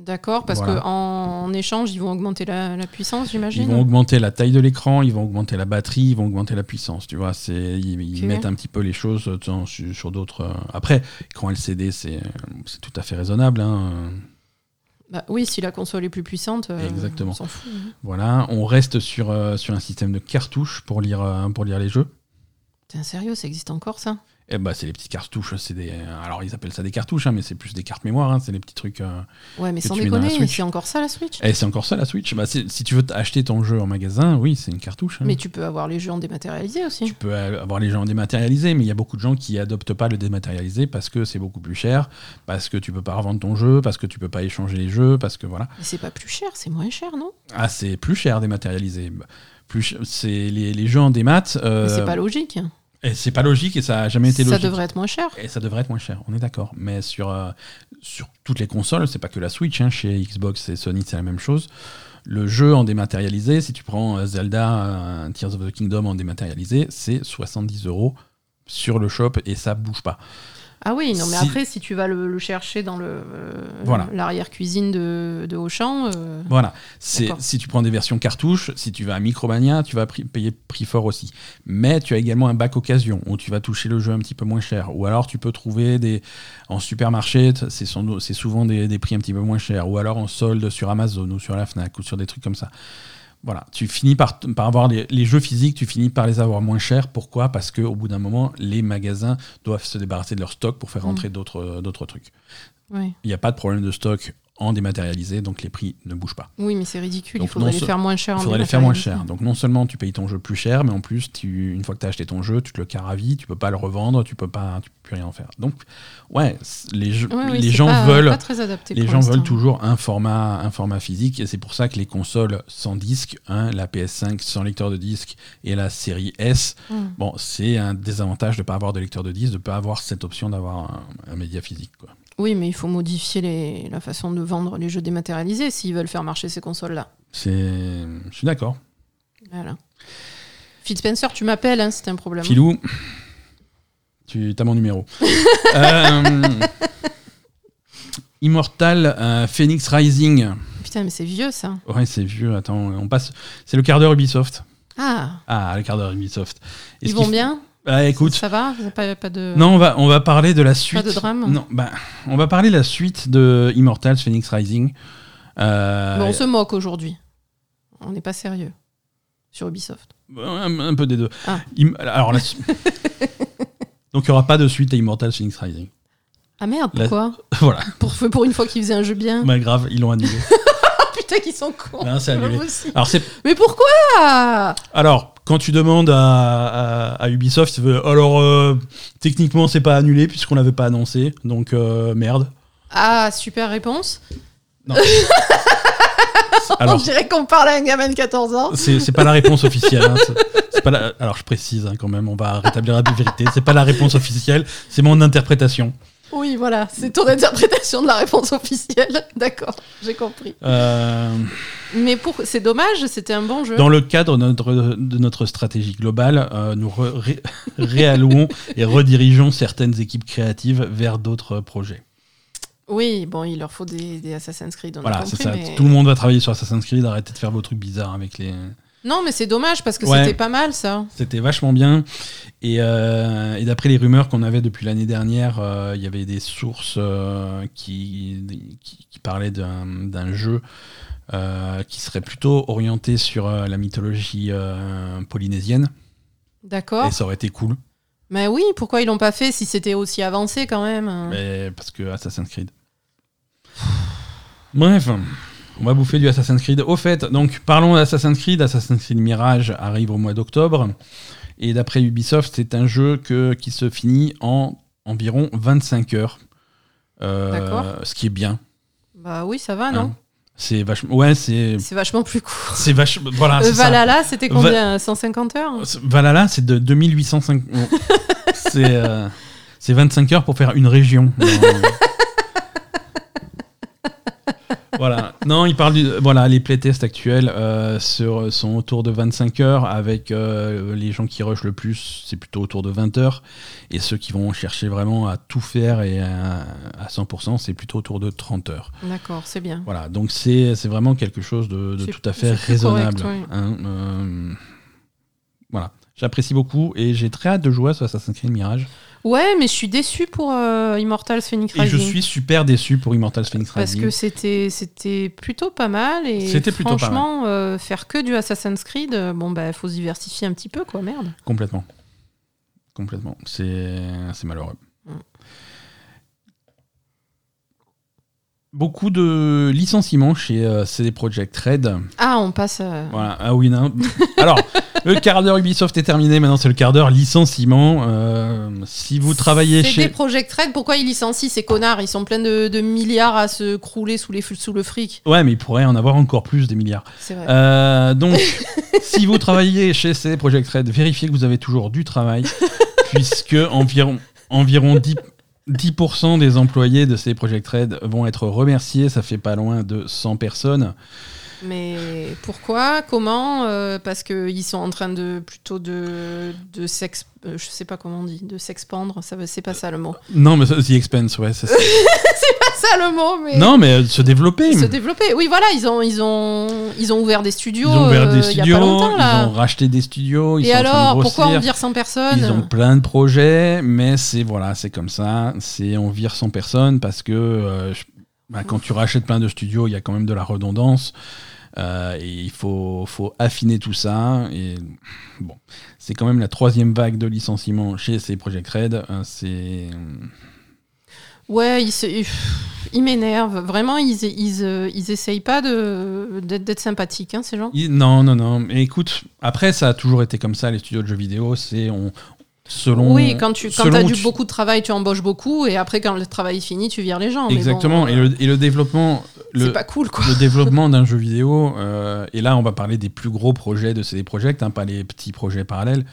D'accord, parce Voilà. qu'en en échange, ils vont augmenter la, la puissance, j'imagine? Ils vont augmenter la taille de l'écran, ils vont augmenter la batterie, ils vont augmenter la puissance. Tu vois, c'est ils, mettent un petit peu les choses euh, sur, sur d'autres. euh, Après, écran LCD, c'est c'est tout à fait raisonnable. hein. Bah oui, si la console est plus puissante, euh, Exactement. on s'en fout. hein. Voilà, on reste sur euh, sur un système de cartouches pour lire euh, pour lire les jeux. T'es un sérieux, ça existe encore ça? Et bah, c'est les petites cartouches. C'est des. Alors, ils appellent ça des cartouches, hein, mais c'est plus des cartes mémoire. hein, c'est les petits trucs. euh, Ouais, mais sans déconner, c'est encore ça la Switch? Et c'est encore ça la Switch. Bah, si tu veux acheter ton jeu en magasin, oui, c'est une cartouche. hein. Mais tu peux avoir les jeux en dématérialisé aussi. Tu peux avoir les gens en dématérialisé, mais il y a beaucoup de gens qui adoptent pas le dématérialisé parce que c'est beaucoup plus cher, parce que tu peux pas revendre ton jeu, parce que tu peux pas échanger les jeux, parce que voilà. Mais c'est pas plus cher, c'est moins cher, non? Ah, c'est plus cher dématérialisé. Plus, c'est les, les jeux en démat. euh, C'est pas logique. Et c'est pas logique et ça a jamais été Ça logique. devrait être moins cher. Et ça devrait être moins cher, on est d'accord. Mais sur, euh, sur toutes les consoles, c'est pas que la Switch, hein, chez Xbox et Sony, c'est la même chose. Le jeu en dématérialisé, si tu prends euh, Zelda euh, Tears of the Kingdom en dématérialisé, c'est 70 euros sur le shop et ça bouge pas. Ah oui, non, mais Si- après, si tu vas le, le chercher dans le euh, Voilà. l'arrière-cuisine de, de Auchan, euh, Voilà. C'est si tu prends des versions cartouches, si tu vas à Micromania, tu vas pri- payer prix fort aussi. Mais tu as également un bac occasion où tu vas toucher le jeu un petit peu moins cher. Ou alors tu peux trouver des en supermarché, c'est souvent des, des prix un petit peu moins chers. Ou alors en solde sur Amazon ou sur la Fnac ou sur des trucs comme ça. Voilà, tu finis par, par avoir les, les jeux physiques, tu finis par les avoir moins chers. Pourquoi? Parce qu'au bout d'un moment, les magasins doivent se débarrasser de leur stock pour faire Mm. rentrer d'autres d'autres trucs. ouais. Il n'y a pas de problème de stock en dématérialisé, donc les prix ne bougent pas. oui, mais c'est ridicule. Donc il faudrait les faire moins cher. Il faudrait les faire moins cher. Donc non seulement tu payes ton jeu plus cher, mais en plus, tu, une fois que tu as acheté ton jeu, tu te le vie, tu peux pas le revendre, tu peux pas, tu peux plus rien en faire. Donc ouais, les, jeux- Ouais, oui, les gens pas- veulent, pas très adapté les gens veulent toujours un format, un format physique, et c'est pour ça que les consoles sans disque, hein, la PS5 sans lecteur de disque et la série S, Hmm. bon, c'est un désavantage de pas avoir de lecteur de disque, de pas avoir cette option d'avoir un, un média physique. Quoi. Oui, mais il faut modifier les- la façon de vendre les jeux dématérialisés s'ils veulent faire marcher ces consoles-là. Je suis d'accord. Voilà. Phil Spencer, tu m'appelles, hein, c'était un problème. Filou, tu as mon numéro. (laughs) Euh, Immortal euh, Phoenix Rising. Putain, mais c'est vieux ça. Ouais, c'est vieux. Attends, on passe. C'est le quart d'heure Ubisoft. Ah, Ah, le quart d'heure Ubisoft. ils vont bien? Ah, écoute. Ça va Vous avez pas, pas de... Non, on va, on va parler de la suite. de drame? Non, bah, on va parler de la suite de Immortals Phoenix Rising. Euh, Bon, on se moque aujourd'hui. On n'est pas sérieux sur Ubisoft. un, un peu des deux. Ah. Im- alors, la (laughs) Donc, il n'y aura pas de suite à Immortals Phoenix Rising. Ah merde, La- pourquoi? (laughs) Voilà. pour, pour une fois qu'ils faisaient un jeu bien. Bah, grave, ils l'ont annulé. (laughs) Putain, qu'ils sont cons. Non, c'est Pas annulé. Alors, c'est Mais pourquoi? Alors, quand tu demandes à, à- à Ubisoft, veut, alors euh, techniquement c'est pas annulé puisqu'on l'avait pas annoncé, donc euh, merde. Ah, super réponse. (laughs) On Alors, dirait qu'on parle à un gamin de 14 ans. c'est pas la réponse officielle. hein, c'est pas la- alors, je précise hein, quand même, on va rétablir la vérité. C'est pas la réponse officielle, c'est mon interprétation. Oui, voilà, c'est ton interprétation de la réponse officielle. (laughs) D'accord, j'ai compris. Euh, Mais pour... c'est dommage, c'était un bon jeu. dans le cadre de notre, de notre stratégie globale, euh, nous ré- (laughs) réallouons et redirigeons certaines équipes créatives vers d'autres projets. Oui, bon, il leur faut des, des Assassin's Creed, on Voilà, compris. c'est ça. mais- Tout le monde va travailler sur Assassin's Creed. Arrêtez de faire vos trucs bizarres avec les. Non, mais c'est dommage parce que Ouais. c'était pas mal ça. C'était vachement bien. Et, euh, et d'après les rumeurs qu'on avait depuis l'année dernière, euh, il y avait des sources euh, qui, qui, qui parlaient d'un d'un jeu qui serait plutôt orienté sur la mythologie polynésienne. D'accord. Et ça aurait été cool. Mais oui, pourquoi ils l'ont pas fait si c'était aussi avancé quand même? Mais parce que Assassin's Creed. Bref. On va bouffer du Assassin's Creed. Au fait, donc parlons d'Assassin's Creed. Assassin's Creed Mirage arrive au mois d'octobre. Et d'après Ubisoft, c'est un jeu que, qui se finit en environ 25 heures. Euh, D'accord. ce qui est bien. Bah oui, ça va, non? Hein C'est vachement. Ouais, c'est. C'est vachement plus court. C'est vachement. Voilà. Euh. Valhalla, c'était combien? 150 heures Valhalla, c'est de 2805. bon, (laughs) c'est euh, c'est 25 heures pour faire une région. (laughs) voilà. Non, il parle du. Voilà, les playtests actuels euh, sur- sont autour de 25 heures, avec euh, les gens qui rushent le plus, c'est plutôt autour de 20 heures. Et ceux qui vont chercher vraiment à tout faire et à, à 100%, c'est plutôt autour de 30 heures. D'accord, c'est bien. Voilà, donc c'est c'est vraiment quelque chose de, de tout à fait raisonnable. correct, hein, euh, voilà, j'apprécie beaucoup et j'ai très hâte de jouer à ce Assassin's Creed Mirage. Ouais, mais je suis déçue pour euh, Immortals Phoenix Et Rising. je suis super déçu pour Immortals Phoenix Parce Rising. que c'était c'était plutôt pas mal et C'était plutôt pas franchement euh, faire que du Assassin's Creed euh, bon bah faut se diversifier un petit peu quoi merde. Complètement. Complètement. C'est c'est malheureux. Beaucoup de licenciements chez euh, CD Projekt Red. Ah on passe à... Voilà. Ah oui, non. (laughs) Alors, le quart d'heure Ubisoft est terminé. Maintenant, c'est le quart d'heure licenciement. Euh, si vous travaillez C'est chez. des Project Red, pourquoi ils licencient ces connards? Ils sont pleins de, de milliards à se crouler sous, les, sous le fric. Ouais, mais il pourrait en avoir encore plus des milliards. C'est vrai. Euh, donc, (laughs) si vous travaillez chez CD Projekt Red, vérifiez que vous avez toujours du travail, (laughs) puisque environ, environ 10, 10% des employés de CD Projekt Red vont être remerciés. Ça fait pas loin de 100 personnes. Mais pourquoi Comment Euh, Parce qu'ils sont en train de plutôt de, de sex... euh, je sais pas comment on dit, de s'expandre. Ça, c'est pas ça le mot. Non, mais The Expense, ouais. ça, c'est- (laughs) C'est pas ça le mot, mais... non, mais euh, se développer. se développer. Oui, voilà, ils ont, ils ont, ils ont ouvert des studios. Ils ont ouvert des euh, il y a studios, pas longtemps, là. ils ont racheté des studios, ils Et sont en train de alors, pourquoi on vire 100 personnes Ils ont plein de projets, mais c'est voilà, c'est comme ça. C'est on vire 100 personnes parce que euh, je- bah, quand tu rachètes plein de studios, il y a quand même de la redondance. euh, et il faut, faut affiner tout ça. Et bon, c'est quand même la troisième vague de licenciements chez ces Project Red. Euh, c'est Ouais, ils, m'énervent. Vraiment, ils, ils, euh, ils essayent pas d'être sympathiques, hein, ces gens? non, non, non. Mais écoute, après, ça a toujours été comme ça. Les studios de jeux vidéo, c'est on selon. oui, quand tu quand as du tu- beaucoup de travail, tu embauches beaucoup, et après, quand le travail est fini, tu vires les gens. Mais bon, Exactement. et, le, et le développement, le, C'est pas cool, quoi. le développement d'un jeu vidéo, euh, et là on va parler des plus gros projets de CD Projekt, hein, pas les petits projets parallèles,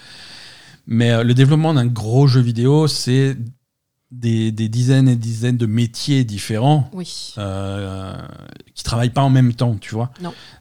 mais euh, le développement d'un gros jeu vidéo, c'est des, des dizaines et dizaines de métiers différents Oui. euh, qui travaillent pas en même temps, tu vois.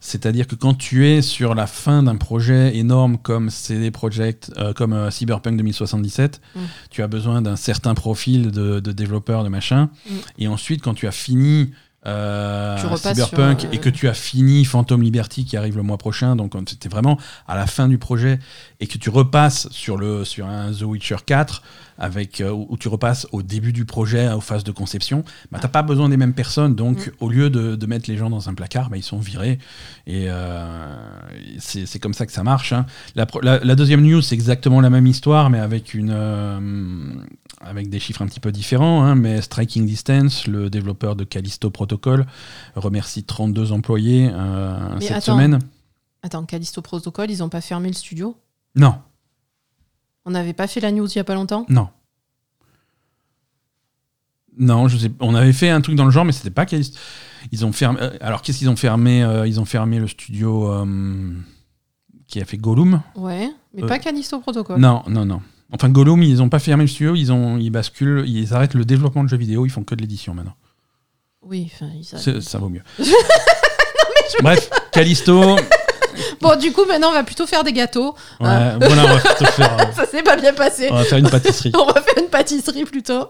C'est-à-dire que quand tu es sur la fin d'un projet énorme comme CD Projekt, euh, comme euh, Cyberpunk 2077, Mm. tu as besoin d'un certain profil de, de développeur, de machin. Mm. Et ensuite, quand tu as fini euh, Tu Cyberpunk sur, euh, et que tu as fini Phantom Liberty qui arrive le mois prochain, donc quand c'était vraiment à la fin du projet, et que tu repasses sur, le, sur un The Witcher 4, avec, euh, où tu repasses au début du projet, aux phases de conception, bah, tu n'as pas besoin des mêmes personnes. Donc, Mm. au lieu de, de mettre les gens dans un placard, bah, ils sont virés. Et euh, c'est comme ça que ça marche. hein. La, pro- la- la deuxième news, c'est exactement la même histoire, mais avec, une, euh, avec des chiffres un petit peu différents. hein. mais Striking Distance, le développeur de Callisto Protocol, remercie 32 employés euh, cette attends. semaine. Attends, Callisto Protocol, ils ont pas fermé le studio? Non, On n'avait pas fait la news il y a pas longtemps? Non. Non, je sais, on avait fait un truc dans le genre, mais c'était pas Callisto. Ils ont fermé. euh, Alors, qu'est-ce qu'ils ont fermé Euh, Ils ont fermé le studio qui a fait Gollum? Ouais, mais Euh, pas Callisto Protocol. Non, non, non. Enfin, Gollum, ils ont pas fermé le studio, ils, ont, ils basculent, ils arrêtent le développement de jeux vidéo, ils font que de l'édition maintenant. Oui, enfin, ils C'est- Ça vaut mieux. (laughs) Bref, Callisto. Bon, du coup, maintenant, on va plutôt faire des gâteaux. ouais, Ah. Voilà, on va, plutôt faire, euh, (laughs) Ça s'est pas bien passé. on va faire une pâtisserie. (laughs) On va faire une pâtisserie plutôt.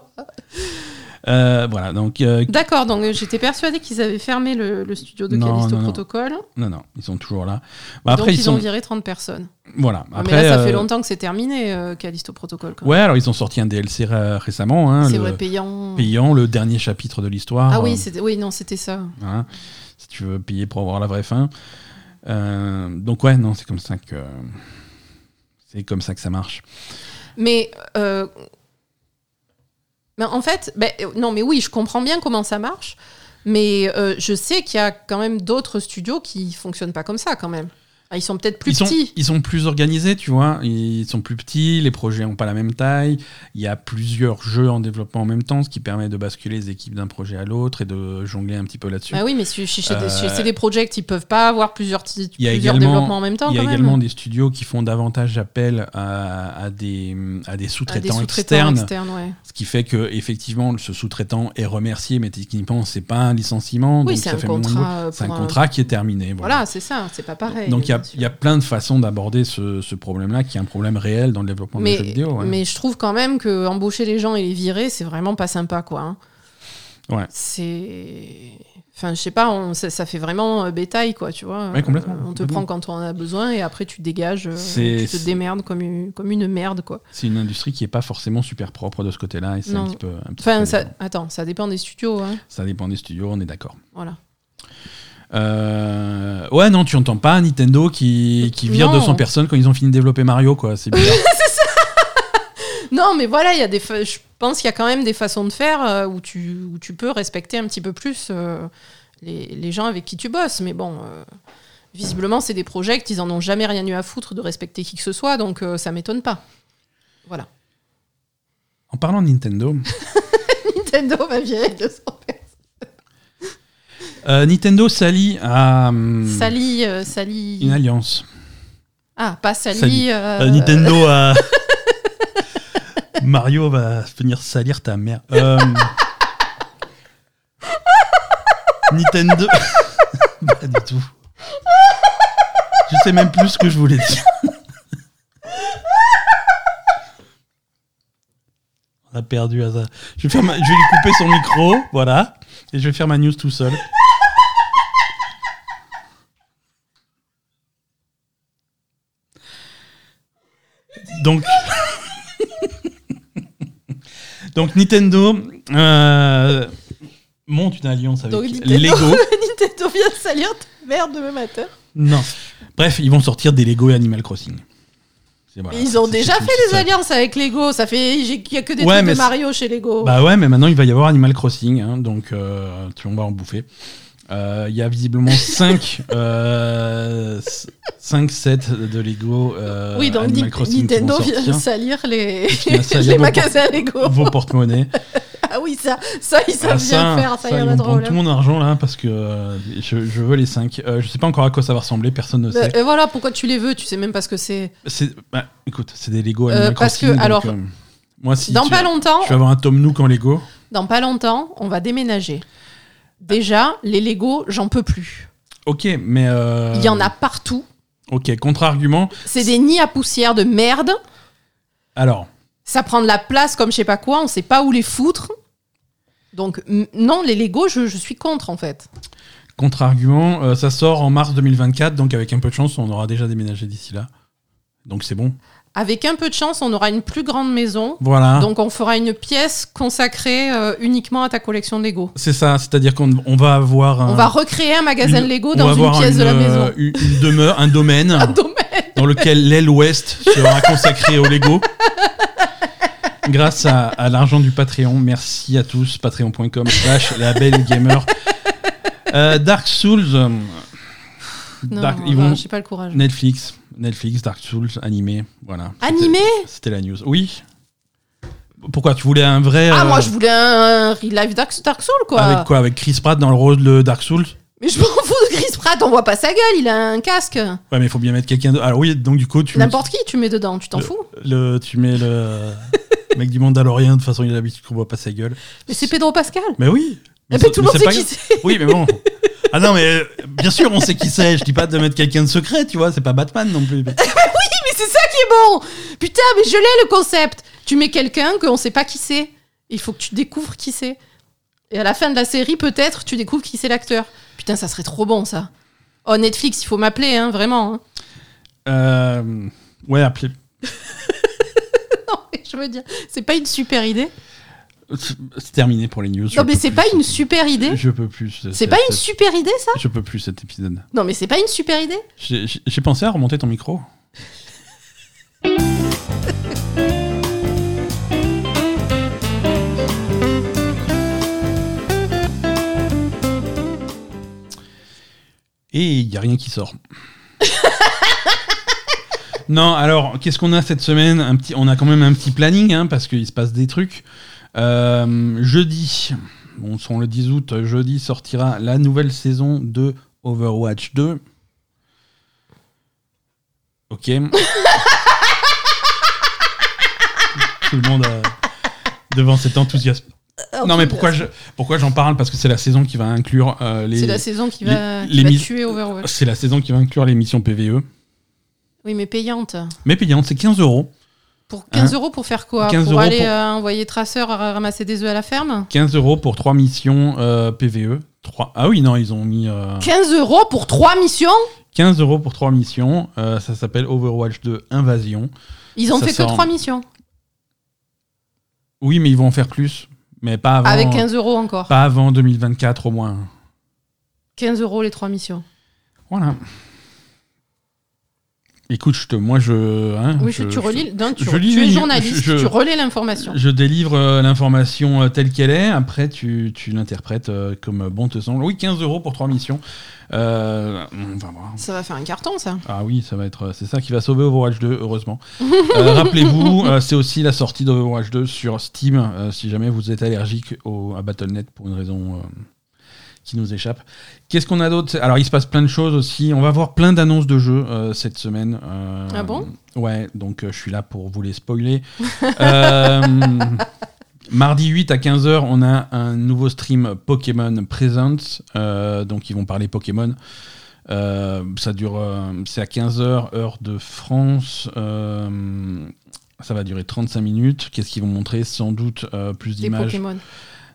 Euh, voilà, donc. euh, D'accord, donc euh, j'étais persuadée qu'ils avaient fermé le, le studio de Non, Callisto non, non. Protocol. non, non, ils sont toujours là. Bah, donc après, ils, ils sont. ont viré 30 personnes. Voilà. Après, mais là, ça fait longtemps que c'est terminé, Callisto Protocol. quand Ouais, alors ils ont sorti un DLC ré- récemment, hein. C'est vrai, payant. payant, le dernier chapitre de l'histoire. Ah oui, c'était- oui, non, c'était ça. Hein, si tu veux payer pour avoir la vraie fin. Donc ouais, non, c'est comme ça que c'est comme ça que ça marche. Mais, euh, mais en fait, ben, non, mais oui, je comprends bien comment ça marche. Mais euh, je sais qu'il y a quand même d'autres studios qui fonctionnent pas comme ça quand même. Ah, Ils sont peut-être plus ils sont, petits. ils sont plus organisés, tu vois. Ils sont plus petits, les projets n'ont pas la même taille. Il y a plusieurs jeux en développement en même temps, ce qui permet de basculer les équipes d'un projet à l'autre et de jongler un petit peu là-dessus. Ah oui, mais chez, chez- des- Euh, chez CD Projekt, ils peuvent pas avoir plusieurs, y a plusieurs développements en même temps. Il y a quand même. également des studios qui font davantage appel à, à des, à des des sous-traitants externes, externes, ouais. ce qui fait que effectivement ce sous-traitant est remercié, mais techniquement c'est pas un licenciement, Oui, c'est un contrat. C'est un pour contrat qui est terminé. voilà. Voilà, c'est ça, c'est pas pareil. Donc il y a-. il y, a plein de façons d'aborder ce, ce problème-là, qui est un problème réel dans le développement mais, des jeux vidéo. ouais. mais je trouve quand même que embaucher les gens et les virer, c'est vraiment pas sympa, quoi. hein. Ouais. C'est. Enfin, je sais pas, on- ça, ça fait vraiment euh, bétail, quoi, tu vois. Ouais, complètement, Euh, on te complètement. prend quand on en a besoin et après tu dégages, euh, C'est- tu te démerdes comme une, comme une merde, quoi. C'est une industrie qui est pas forcément super propre de ce côté-là, et c'est un Non. petit peu. un petit Enfin, peu- ça, attends, ça dépend des studios, hein. ça dépend des studios, on est d'accord. Voilà. Euh, Ouais, non, tu entends pas Nintendo qui, qui vire Non. 200 personnes quand ils ont fini de développer Mario, quoi. C'est bizarre. (laughs) Non, mais voilà, il y a des. fa- Je pense qu'il y a quand même des façons de faire euh, où, tu, où tu peux respecter un petit peu plus euh, les, les gens avec qui tu bosses. Mais bon, euh, visiblement, c'est des projets ils en ont jamais rien eu à foutre de respecter qui que ce soit, donc ça m'étonne pas. Voilà. en parlant de Nintendo, (laughs) Nintendo va virer 200 euh, Nintendo s'allie à hum, Sally, euh, Sally. une alliance. Ah, pas Sally. Sally. euh, Euh, Nintendo a. (laughs) Mario va venir salir ta mère. Euh, (laughs) Nintendo. (laughs) Pas du tout. Je sais même plus ce que je voulais dire. On a perdu à ça. Je vais, faire ma- je vais lui couper son micro, voilà, et je vais faire ma news tout seul. Donc, donc Nintendo euh, monte une alliance avec Donc, Nintendo. Lego. (laughs) Nintendo vient de salir ta mère demain matin. Non. Bref, ils vont sortir des Lego et Animal Crossing. C'est- voilà, Mais ils ont c'est- déjà c'est- fait des alliances avec Lego. Ça fait. Il y a que des Ouais, trucs de c'est- Mario chez Lego. Bah ouais, mais maintenant il va y avoir Animal Crossing, hein, donc euh, tu on va en bouffer. Euh, Il y a visiblement (laughs) 5 5 sets de Lego euh, oui, donc Animal Crossing Nintendo vient salir les, salir (laughs) les magasins Lego. Vos porte-monnaies. (laughs) Ah oui, ça, ça ils savent Ah, bien faire, ça, ça, y en a prendre drôle. tout mon argent là parce que euh, je, je veux les 5. je sais pas encore à quoi ça va ressembler, personne ne sait. Et voilà pourquoi tu les veux, tu sais même pas ce que c'est. C'est- bah, écoute, c'est des Lego Euh, Animal parce que, donc, alors, euh, moi, si dans tu, pas longtemps, tu vas avoir un Tom Nook en Lego. dans pas longtemps, on va déménager. Déjà, les Lego, j'en peux plus. Ok, mais. euh, Il y en a partout. Ok, contre-argument. C'est des nids à poussière de merde. Alors, Ça prend de la place comme je sais pas quoi, on sait pas où les foutre. Donc non, les Lego, je, je suis contre en fait. Contre-argument, euh, ça sort en mars 2024, donc avec un peu de chance, on aura déjà déménagé d'ici là. Donc c'est bon. Avec un peu de chance, on aura une plus grande maison. Voilà. Donc on fera une pièce consacrée euh, uniquement à ta collection de Lego. C'est ça, c'est-à-dire qu'on on va avoir un. On va recréer un magasin une- de Lego on dans une avoir pièce de la euh, maison. Une, une demeure, un domaine (laughs) Un domaine. dans lequel l'aile ouest sera consacrée au Lego. Grâce à, à l'argent du Patreon. Merci à tous. Patreon.com slash la belle gamer. Euh, Dark Souls. euh, Non, Dark- ils vont j'ai pas le courage. Netflix, Netflix, Dark Souls, animé, voilà. Animé? C'était la news. Oui. Pourquoi Tu voulais un vrai. Ah euh, moi je voulais un relive Dark, Dark Soul quoi. Avec quoi? Avec Chris Pratt dans le rôle de Dark Souls? Mais je m'en fous de Chris Pratt, on voit pas sa gueule, il a un casque. Ouais, mais il faut bien mettre quelqu'un d'autre. Alors oui, donc du coup, tu. N'importe qui tu mets dedans, tu t'en fous. Le, tu mets le (laughs) mec du Mandalorien, de toute façon, il a l'habitude qu'on voit pas sa gueule. Mais c'est Pedro Pascal. Mais oui Eh Mais ben, ça- tout le mais monde sait qui c'est. Oui, mais bon. (laughs) Ah non, mais euh, bien sûr, on sait qui c'est. Je dis pas de mettre quelqu'un de secret, tu vois, c'est pas Batman non plus. (laughs) Mais c'est ça qui est bon Putain, mais je l'ai le concept Tu mets quelqu'un qu'on sait pas qui c'est. Il faut que tu découvres qui c'est. Et à la fin de la série, peut-être, tu découvres qui c'est l'acteur. Putain, ça serait trop bon, ça. Oh, Netflix, il faut m'appeler, hein, vraiment. hein. Euh, ouais, appelez. (laughs) Non, mais je veux dire, c'est pas une super idée. C'est terminé pour les news. Non, mais c'est pas une super idée. Je peux plus. C'est pas une super idée, ça Je peux plus cet épisode. Non, mais c'est pas une super idée. J'ai pensé à remonter ton micro. Et il n'y a rien qui sort. (laughs) non, alors, qu'est-ce qu'on a cette semaine? Un petit, On a quand même un petit planning, hein, parce qu'il se passe des trucs. Euh, jeudi, bon, sont le 10 août, jeudi sortira la nouvelle saison de Overwatch 2. Ok. (laughs) Tout le monde euh, devant cet enthousiasme. Non mais pourquoi je pourquoi j'en parle? Parce que c'est la saison qui va inclure euh, les C'est la saison qui va, les- qui les va mis- tuer Overwatch. c'est la saison qui va inclure les missions PVE Oui, mais payante. mais payante c'est 15 euros Pour 15 Hein euros pour faire quoi 15 Pour euros aller pour- euh, envoyer traceur à ramasser des œufs à la ferme 15 euros pour trois missions euh, PVE 3 ah oui non ils ont mis euh, 15 euros pour 3 missions 15 euros pour trois missions Euh, ça s'appelle Overwatch 2 Invasion Ils ont Ça fait sort que en- 3 missions. oui mais ils vont en faire plus mais pas avant Avec 15 euros encore. pas avant 2024 au moins 15 euros les 3 missions. voilà écoute je te moi je hein, Oui, je- tu relis. non, tu, je tu lis es les- journaliste, je- tu relais l'information. Je délivre euh, l'information euh, telle qu'elle est, après tu, tu l'interprètes euh, comme bon te semble. Oui, 15 euros pour trois missions. Euh, on va voir. Ça va faire un carton, ça. Ah oui, ça va être, c'est ça qui va sauver Overwatch 2, heureusement. Euh, (laughs) Rappelez-vous, euh, c'est aussi la sortie d'Overwatch 2 sur Steam, si jamais vous êtes allergique au, à Battle.net pour une raison qui nous échappe. Qu'est-ce qu'on a d'autre? Alors, il se passe plein de choses aussi. On va voir plein d'annonces de jeux euh, cette semaine. Euh, Ah bon? Ouais, donc euh, je suis là pour vous les spoiler. (laughs) Mardi 8 à 15h, on a un nouveau stream Pokémon Presents. Donc, ils vont parler Pokémon. Ça dure, c'est à 15h, heure de France. Ça va durer 35 minutes. Qu'est-ce qu'ils vont montrer? Sans doute plus Des d'images. Pokémon.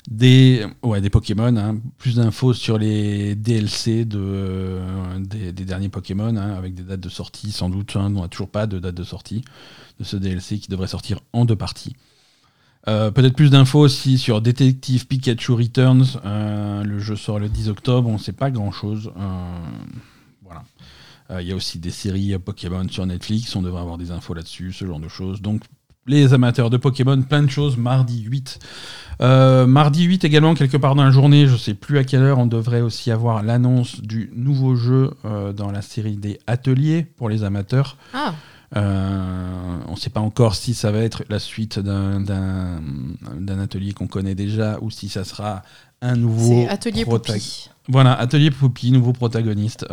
Des, ouais, des Pokémon. hein. Plus d'infos sur les DLC de, euh, des, derniers Pokémon, hein, avec des dates de sortie, sans doute. hein. on n'a toujours pas de date de sortie de ce DLC qui devrait sortir en deux parties. Euh, Peut-être plus d'infos aussi sur Detective Pikachu Returns. Euh, le jeu sort le 10 octobre, on ne sait pas grand-chose. Voilà. Il y a aussi des séries Pokémon sur Netflix, on devrait avoir des infos là-dessus, ce genre de choses. Donc, les amateurs de Pokémon, plein de choses, mardi 8. Euh, mardi 8 également, quelque part dans la journée, je ne sais plus à quelle heure, on devrait aussi avoir l'annonce du nouveau jeu euh, dans la série des ateliers pour les amateurs. Ah, Euh, on ne sait pas encore si ça va être la suite d'un- atelier qu'on connaît déjà ou si ça sera un nouveau c'est Atelier Poupie. Voilà, Atelier Poupie, nouveau protagoniste.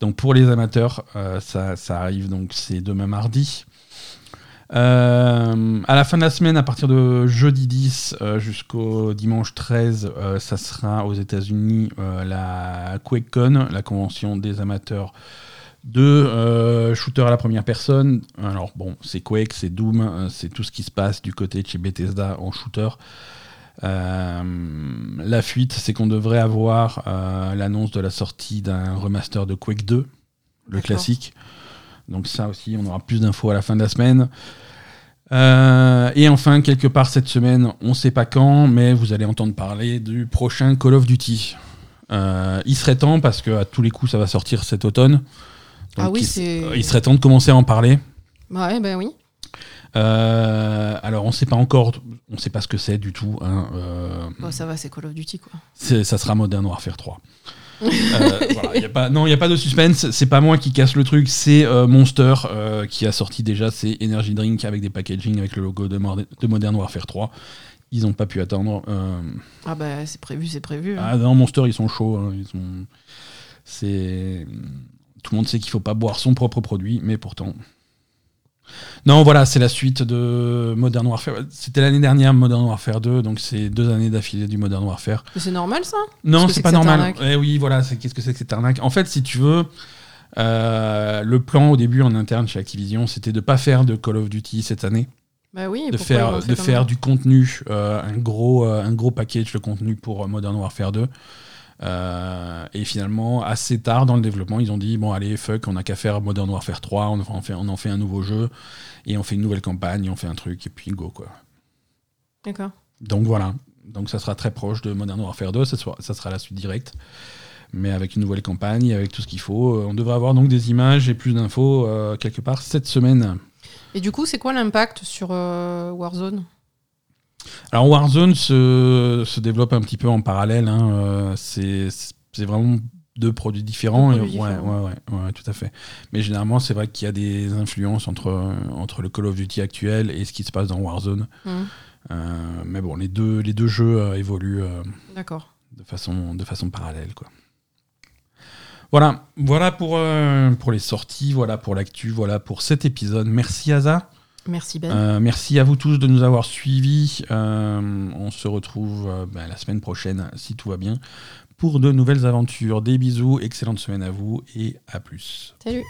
donc pour les amateurs, ça, ça arrive donc c'est demain mardi. Euh, à la fin de la semaine, à partir de jeudi 10 euh, jusqu'au dimanche 13, euh, ça sera aux États-Unis la QuakeCon, la convention des amateurs de euh, shooter à la première personne. Alors bon, c'est Quake, c'est Doom, c'est tout ce qui se passe du côté de chez Bethesda en shooter. La fuite, c'est qu'on devrait avoir l'annonce de la sortie d'un remaster de Quake 2, le classique. Donc ça aussi, on aura plus d'infos à la fin de la semaine. Euh, et enfin, quelque part cette semaine, on ne sait pas quand, mais vous allez entendre parler du prochain Call of Duty. Euh, il serait temps parce que à tous les coups, ça va sortir cet automne. Ah oui, il, c'est- il serait temps de commencer à en parler. Ouais, ben oui. Euh, alors, on ne sait pas encore, on ne sait pas ce que c'est du tout. hein, Bon, ça va, c'est Call of Duty, quoi. ça sera Modern Warfare 3. Euh, voilà, y a pas, non, il n'y a pas de suspense. C'est pas moi qui casse le truc, c'est euh, Monster euh, qui a sorti déjà ses Energy Drink avec des packaging avec le logo de, Morde- de Modern Warfare 3. Ils n'ont pas pu attendre. euh, Ah bah, c'est prévu, c'est prévu. hein. ah, non, Monster, ils sont chauds. hein, ils sont... C'est... Tout le monde sait qu'il faut pas boire son propre produit, mais pourtant. Non, voilà, c'est la suite de Modern Warfare. C'était l'année dernière, Modern Warfare 2, donc c'est deux années d'affilée du Modern Warfare. Mais c'est normal, ça? Non, c'est pas normal. Eh oui, voilà, c'est qu'est-ce que c'est que cette arnaque En fait, si tu veux, euh, le plan au début en interne chez Activision, c'était de pas faire de Call of Duty cette année, Bah oui, de faire, de faire du contenu, euh, un gros, euh, un gros package de contenu pour Modern Warfare 2. Euh, et finalement, assez tard dans le développement, ils ont dit bon, allez, fuck, on n'a qu'à faire Modern Warfare 3, on en, fait, on en fait un nouveau jeu, et on fait une nouvelle campagne, on fait un truc, et puis go, quoi. D'accord. Donc voilà. Donc ça sera très proche de Modern Warfare 2, ça sera, ça sera la suite directe. Mais avec une nouvelle campagne, avec tout ce qu'il faut. Euh, On devrait avoir donc des images et plus d'infos euh, quelque part cette semaine. Et du coup, c'est quoi l'impact sur euh, Warzone? Alors Warzone se, se développe un petit peu en parallèle. hein, euh, c'est vraiment deux produits différents. Deux et- produits ouais, différents. ouais, ouais, ouais, tout à fait. Mais généralement, c'est vrai qu'il y a des influences entre, entre le Call of Duty actuel et ce qui se passe dans Warzone. Mhm. Euh, mais bon, les deux, les deux jeux euh, évoluent euh, de, façon, de façon parallèle. Quoi. Voilà, voilà pour, pour les sorties, voilà pour l'actu, voilà pour cet épisode. Merci Asa. Merci Ben. Euh, merci à vous tous de nous avoir suivis. Euh, on se retrouve euh, ben, la semaine prochaine, si tout va bien, pour de nouvelles aventures. Des bisous, excellente semaine à vous et à plus. Salut.